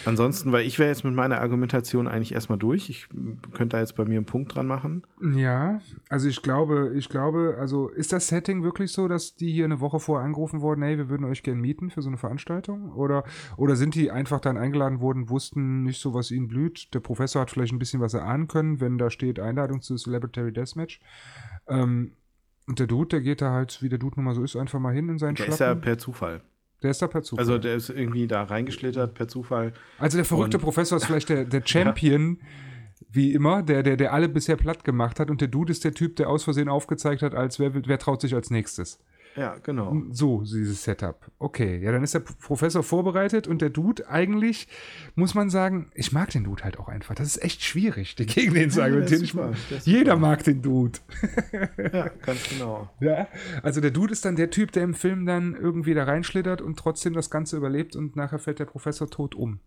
Ansonsten, weil ich wäre jetzt mit meiner Argumentation eigentlich erstmal durch. Ich könnte da jetzt bei mir einen Punkt dran machen. Ja, also ich glaube, ich glaube, also ist das Setting wirklich so, dass die hier eine Woche vorher angerufen wurden, hey, wir würden euch gerne mieten für so eine Veranstaltung? Oder, oder sind die einfach dann eingeladen worden, wussten nicht so, was ihnen blüht? Der Professor hat vielleicht ein bisschen was erahnen können, wenn da steht Einladung zu Celebrity Deathmatch. Ähm, und der Dude, der geht da halt, wie der Dude nun mal so ist, einfach mal hin in seinen Der ist ja Schlappen. per Zufall. Der ist da per Zufall. Also der ist irgendwie da reingeschlittert per Zufall. Also der verrückte Und- Professor ist vielleicht der, der Champion, wie immer, der, der, der alle bisher platt gemacht hat und der Dude ist der Typ, der aus Versehen aufgezeigt hat, als wer, wer traut sich als nächstes. Ja, genau. So, dieses Setup. Okay, ja, dann ist der Professor vorbereitet und der Dude eigentlich, muss man sagen, ich mag den Dude halt auch einfach. Das ist echt schwierig, die gegen den zu Ja, argumentieren. super, ist Jeder super. mag den Dude. Ja, ganz genau. Ja, also der Dude ist dann der Typ, der im Film dann irgendwie da reinschlittert und trotzdem das Ganze überlebt und nachher fällt der Professor tot um.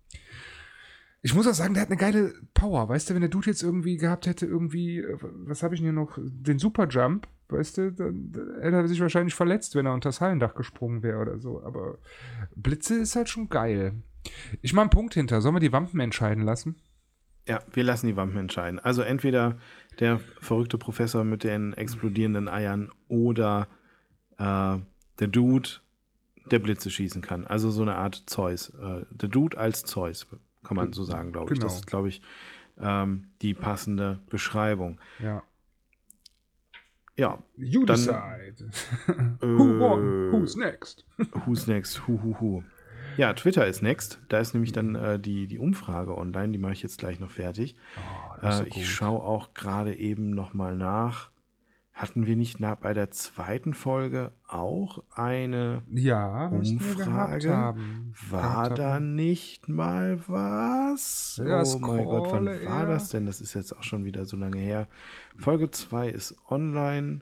Ich muss auch sagen, der hat eine geile Power, weißt du, wenn der Dude jetzt irgendwie gehabt hätte, irgendwie, äh, was habe ich denn hier noch, den Superjump, weißt du, dann hätte er sich wahrscheinlich verletzt, wenn er unter das Hallendach gesprungen wäre oder so, aber Blitze ist halt schon geil. Ich mache einen Punkt hinter, sollen wir die Wampen entscheiden lassen? Ja, wir lassen die Wampen entscheiden. Also entweder der verrückte Professor mit den explodierenden Eiern oder äh, der Dude, der Blitze schießen kann. Also so eine Art Zeus. Äh, der Dude als Zeus, kann man so sagen, glaube ich. Genau. Das ist, glaube ich, ähm, die passende Beschreibung. Ja. Ja. You Dann- decide. Who won? Äh, Who's next? Who's next? Hu, hu, hu. Ja, Twitter ist next. Da ist nämlich dann äh, die, die Umfrage online. Die mache ich jetzt gleich noch fertig. Oh, Äh, so ich schaue auch gerade eben noch mal nach. Hatten wir nicht nach, bei der zweiten Folge auch eine? Ja, Umfrage? War Gehabt da haben. nicht mal was? Ja, oh mein Gott, wann scrolle war eher. das denn? Das ist jetzt auch schon wieder so lange her. Folge 2 ist online.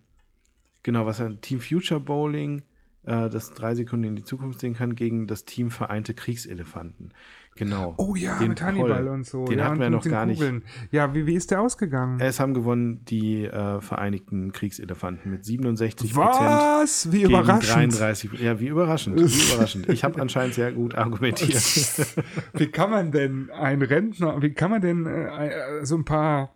Genau, was ein Team Future Bowling, äh, das drei Sekunden in die Zukunft sehen kann, gegen das Team Vereinte Kriegselefanten. Genau. Oh ja, Den mit Hannibal und so. Den ja, hatten wir mit noch gar nicht. Kugeln. Ja, wie, wie ist der ausgegangen? Es haben gewonnen die äh, Vereinigten Kriegselefanten mit 67 Prozent. Was? Wie überraschend. 33. Ja, wie überraschend. Wie überraschend. Ich habe anscheinend sehr gut argumentiert. wie kann man denn ein Rentner, wie kann man denn äh, so ein paar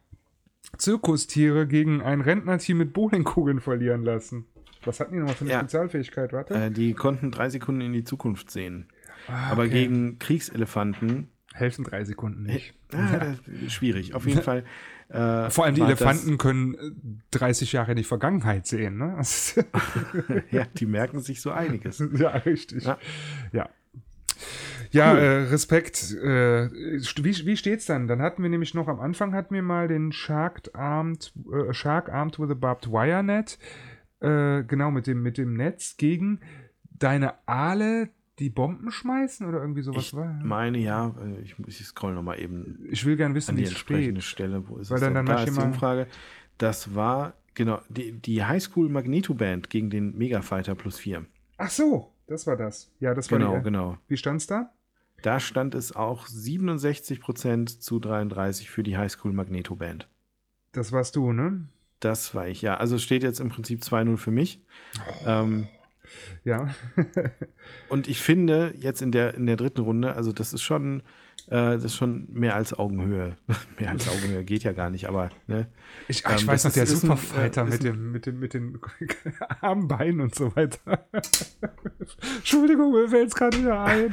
Zirkustiere gegen ein Rentnerteam mit Bowlingkugeln verlieren lassen? Was hatten die nochmal für eine Ja. Spezialfähigkeit? Warte. äh, die konnten drei Sekunden in die Zukunft sehen. Ah, Aber okay. gegen Kriegselefanten, helfen drei Sekunden nicht. ah, das ist schwierig. Auf jeden Fall. Äh, Vor allem die Elefanten können äh, 30 Jahre in die Vergangenheit sehen, ne? Ja, die merken sich so einiges. ja, richtig. Ja. Ja. Ja, Cool. äh, Respekt. Äh, wie, wie steht's dann? Dann hatten wir nämlich noch am Anfang hatten wir mal den Shark Armed, äh, Shark Armed with a Barbed Wire Net. Äh, genau, mit dem, mit dem Netz gegen deine Aale, die Bomben schmeißen oder irgendwie sowas Ich war. meine ja, äh, ich, ich scroll nochmal eben Ich will gern wissen, wie die es entsprechende steht. Stelle. Wo ist Weil es dann- dann da ich ist die Umfrage. Das war, genau, die, die Highschool Magneto Band gegen den Mega Fighter plus 4. Ach so, das war das. Ja, das war Genau, die, genau. Wie stand's da? Da stand es auch 67% zu 33 für die Highschool Magneto Band. Das warst du, ne? Das war ich, ja. Also steht jetzt im Prinzip 2-0 für mich. Ähm, Ja. und ich finde, jetzt in der, in der dritten Runde, also das ist schon, äh, das ist schon mehr als Augenhöhe. mehr als Augenhöhe geht ja gar nicht, aber ne? Ich, ach, ich Ähm, weiß noch, der ein, Superfighter äh, ist mit, ein- dem, mit, dem, mit den armen Beinen und so weiter. Entschuldigung, mir fällt es gerade wieder ein.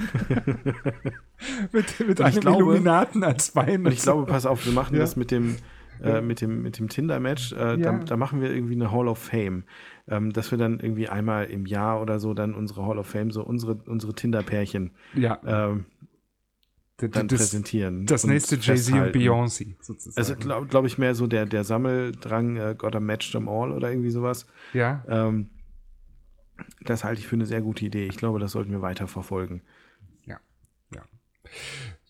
mit mit einem glaube- Illuminaten als Bein. Und ich glaube, pass auf, wir machen Ja. das mit dem äh, mit dem, mit dem Tinder-Match, äh, ja. da, da, machen wir irgendwie eine Hall of Fame. Ähm, dass wir dann irgendwie einmal im Jahr oder so dann unsere Hall of Fame, so unsere, unsere Tinder-Pärchen ja. ähm, dann das, präsentieren. Das nächste Jay-Z und Beyoncé sozusagen. Also glaube glaub ich mehr so der, der Sammeldrang, äh, Gotta Match Them All oder irgendwie sowas. Ja. Ähm, das halte ich für eine sehr gute Idee. Ich glaube, das sollten wir weiter verfolgen. Ja, ja.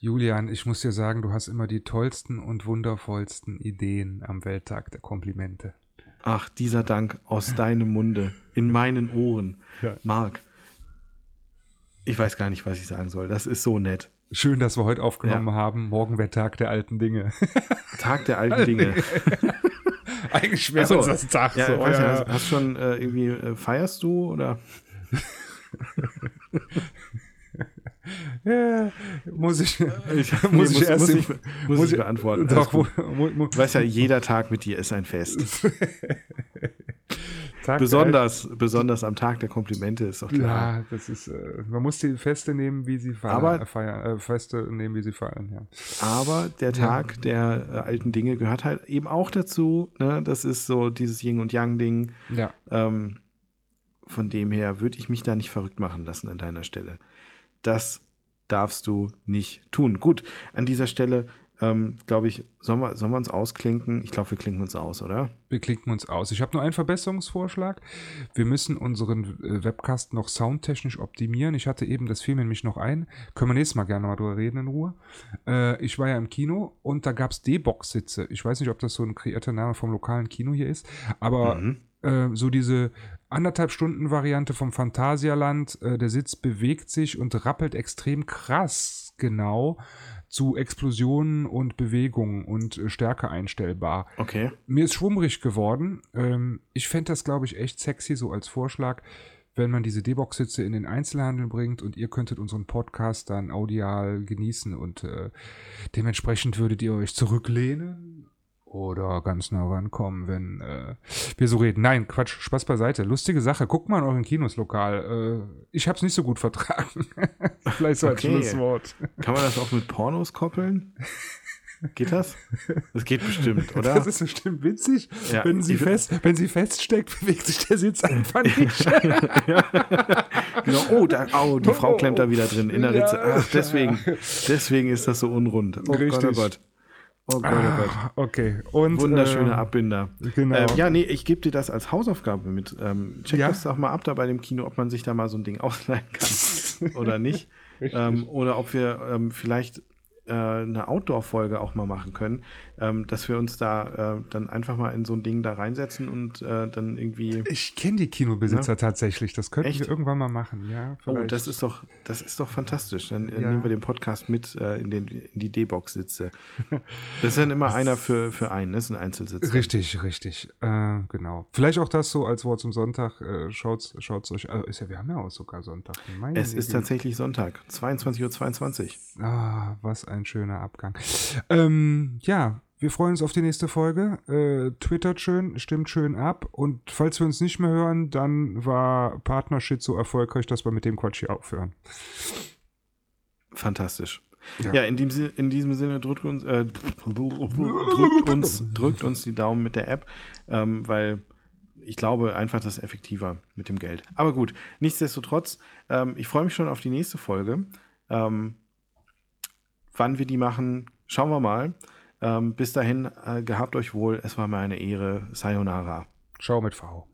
Julian, ich muss dir sagen, du hast immer die tollsten und wundervollsten Ideen am Welttag der Komplimente. Ach, dieser Dank aus deinem Munde, in meinen Ohren. Ja. Marc, ich weiß gar nicht, was ich sagen soll. Das ist so nett. Schön, dass wir heute aufgenommen ja. haben. Morgen wäre Tag der alten Dinge. Tag der alten Dinge. Eigentlich wäre so, das Tag ja, so. Ja. Hast, hast schon äh, irgendwie, äh, feierst du oder? ja, muss ich, ich muss, muss, ich erst muss, ich, muss, muss ich beantworten. Doch, du weißt ja, jeder Tag mit dir ist ein Fest. Tag besonders, besonders am Tag der Komplimente ist doch klar. Ja, das ist, äh, man muss die Feste nehmen, wie sie fallen. Aber, äh, feiern, äh, Feste nehmen, wie sie fallen, ja. Aber der Tag ja. der äh, alten Dinge gehört halt eben auch dazu. Ne? Das ist so dieses Yin und Yang-Ding. Ja. Ähm, von dem her würde ich mich da nicht verrückt machen lassen an deiner Stelle. Das darfst du nicht tun. Gut, an dieser Stelle ähm, glaube ich, sollen wir, sollen wir uns ausklinken? Ich glaube, wir klinken uns aus, oder? Wir klinken uns aus. Ich habe nur einen Verbesserungsvorschlag. Wir müssen unseren äh, Webcast noch soundtechnisch optimieren. Ich hatte eben, das fiel mir nämlich noch ein, können wir nächstes Mal gerne mal drüber reden in Ruhe. Äh, ich war ja im Kino und da gab es D-Box-Sitze. Ich weiß nicht, ob das so ein kreierter Name vom lokalen Kino hier ist, aber mhm. äh, so diese anderthalb Stunden Variante vom Phantasialand, äh, der Sitz bewegt sich und rappelt extrem krass genau zu Explosionen und Bewegungen und äh, Stärke einstellbar. Okay. Mir ist schwummrig geworden. Ähm, ich fände das, glaube ich, echt sexy, so als Vorschlag, wenn man diese D-Box-Sitze in den Einzelhandel bringt und ihr könntet unseren Podcast dann audial genießen und äh, dementsprechend würdet ihr euch zurücklehnen oder ganz nah rankommen, wenn äh, wir so reden. Nein, Quatsch, Spaß beiseite. Lustige Sache. Guckt mal in euren Kinos lokal. Äh, ich habe es nicht so gut vertragen. Vielleicht so okay. als Schlusswort. Kann man das auch mit Pornos koppeln? Geht das? Das geht bestimmt, oder? Das ist bestimmt witzig. Ja, wenn, sie fest, wenn sie feststeckt, bewegt sich der Sitz einfach nicht. genau. oh, da, oh, die Frau klemmt da wieder drin in der Ritze. Ach, deswegen, deswegen ist das so unrund. Oh Richtig. Gott, oh Gott. Oh Gott, oh Gott. Ah, okay. Und, Wunderschöne äh, Abbinder. Genau. Ähm, ja, nee, ich gebe dir das als Hausaufgabe mit. Ähm, check ja? das doch mal ab da bei dem Kino, ob man sich da mal so ein Ding ausleihen kann oder nicht. ähm, oder ob wir ähm, vielleicht äh, eine Outdoor-Folge auch mal machen können, ähm, dass wir uns da äh, dann einfach mal in so ein Ding da reinsetzen und äh, dann irgendwie. Ich kenne die Kinobesitzer ja? tatsächlich. Das könnten Echt? wir irgendwann mal machen, ja. Oh, das ist doch, das ist doch fantastisch. Dann äh, ja. nehmen wir den Podcast mit äh, in, den, in die D-Box sitze. Das ist dann immer das einer für, für einen, das ist ein Einzelsitz. Richtig, richtig. Äh, genau. Vielleicht auch das so als Wort zum Sonntag. Äh, schaut's, schaut's euch. Also ist ja, wir haben ja auch sogar Sonntag. Meine es ist tatsächlich Sonntag, 22.22 Uhr. 22. Ah, was ein schöner Abgang. Ähm, ja, wir freuen uns auf die nächste Folge. Äh, twittert schön, stimmt schön ab. Und falls wir uns nicht mehr hören, dann war Partnership so erfolgreich, dass wir mit dem Quatsch hier aufhören. Fantastisch. Ja, ja in, diesem, in, diesem Sinne drückt uns, äh, drückt, uns, drückt uns die Daumen mit der App, ähm, weil ich glaube einfach, das ist effektiver mit dem Geld. Aber gut, nichtsdestotrotz, ähm, ich freue mich schon auf die nächste Folge. Ähm, wann wir die machen, schauen wir mal. Ähm, bis dahin, äh, gehabt euch wohl. Es war mir eine Ehre. Sayonara. Ciao mit V.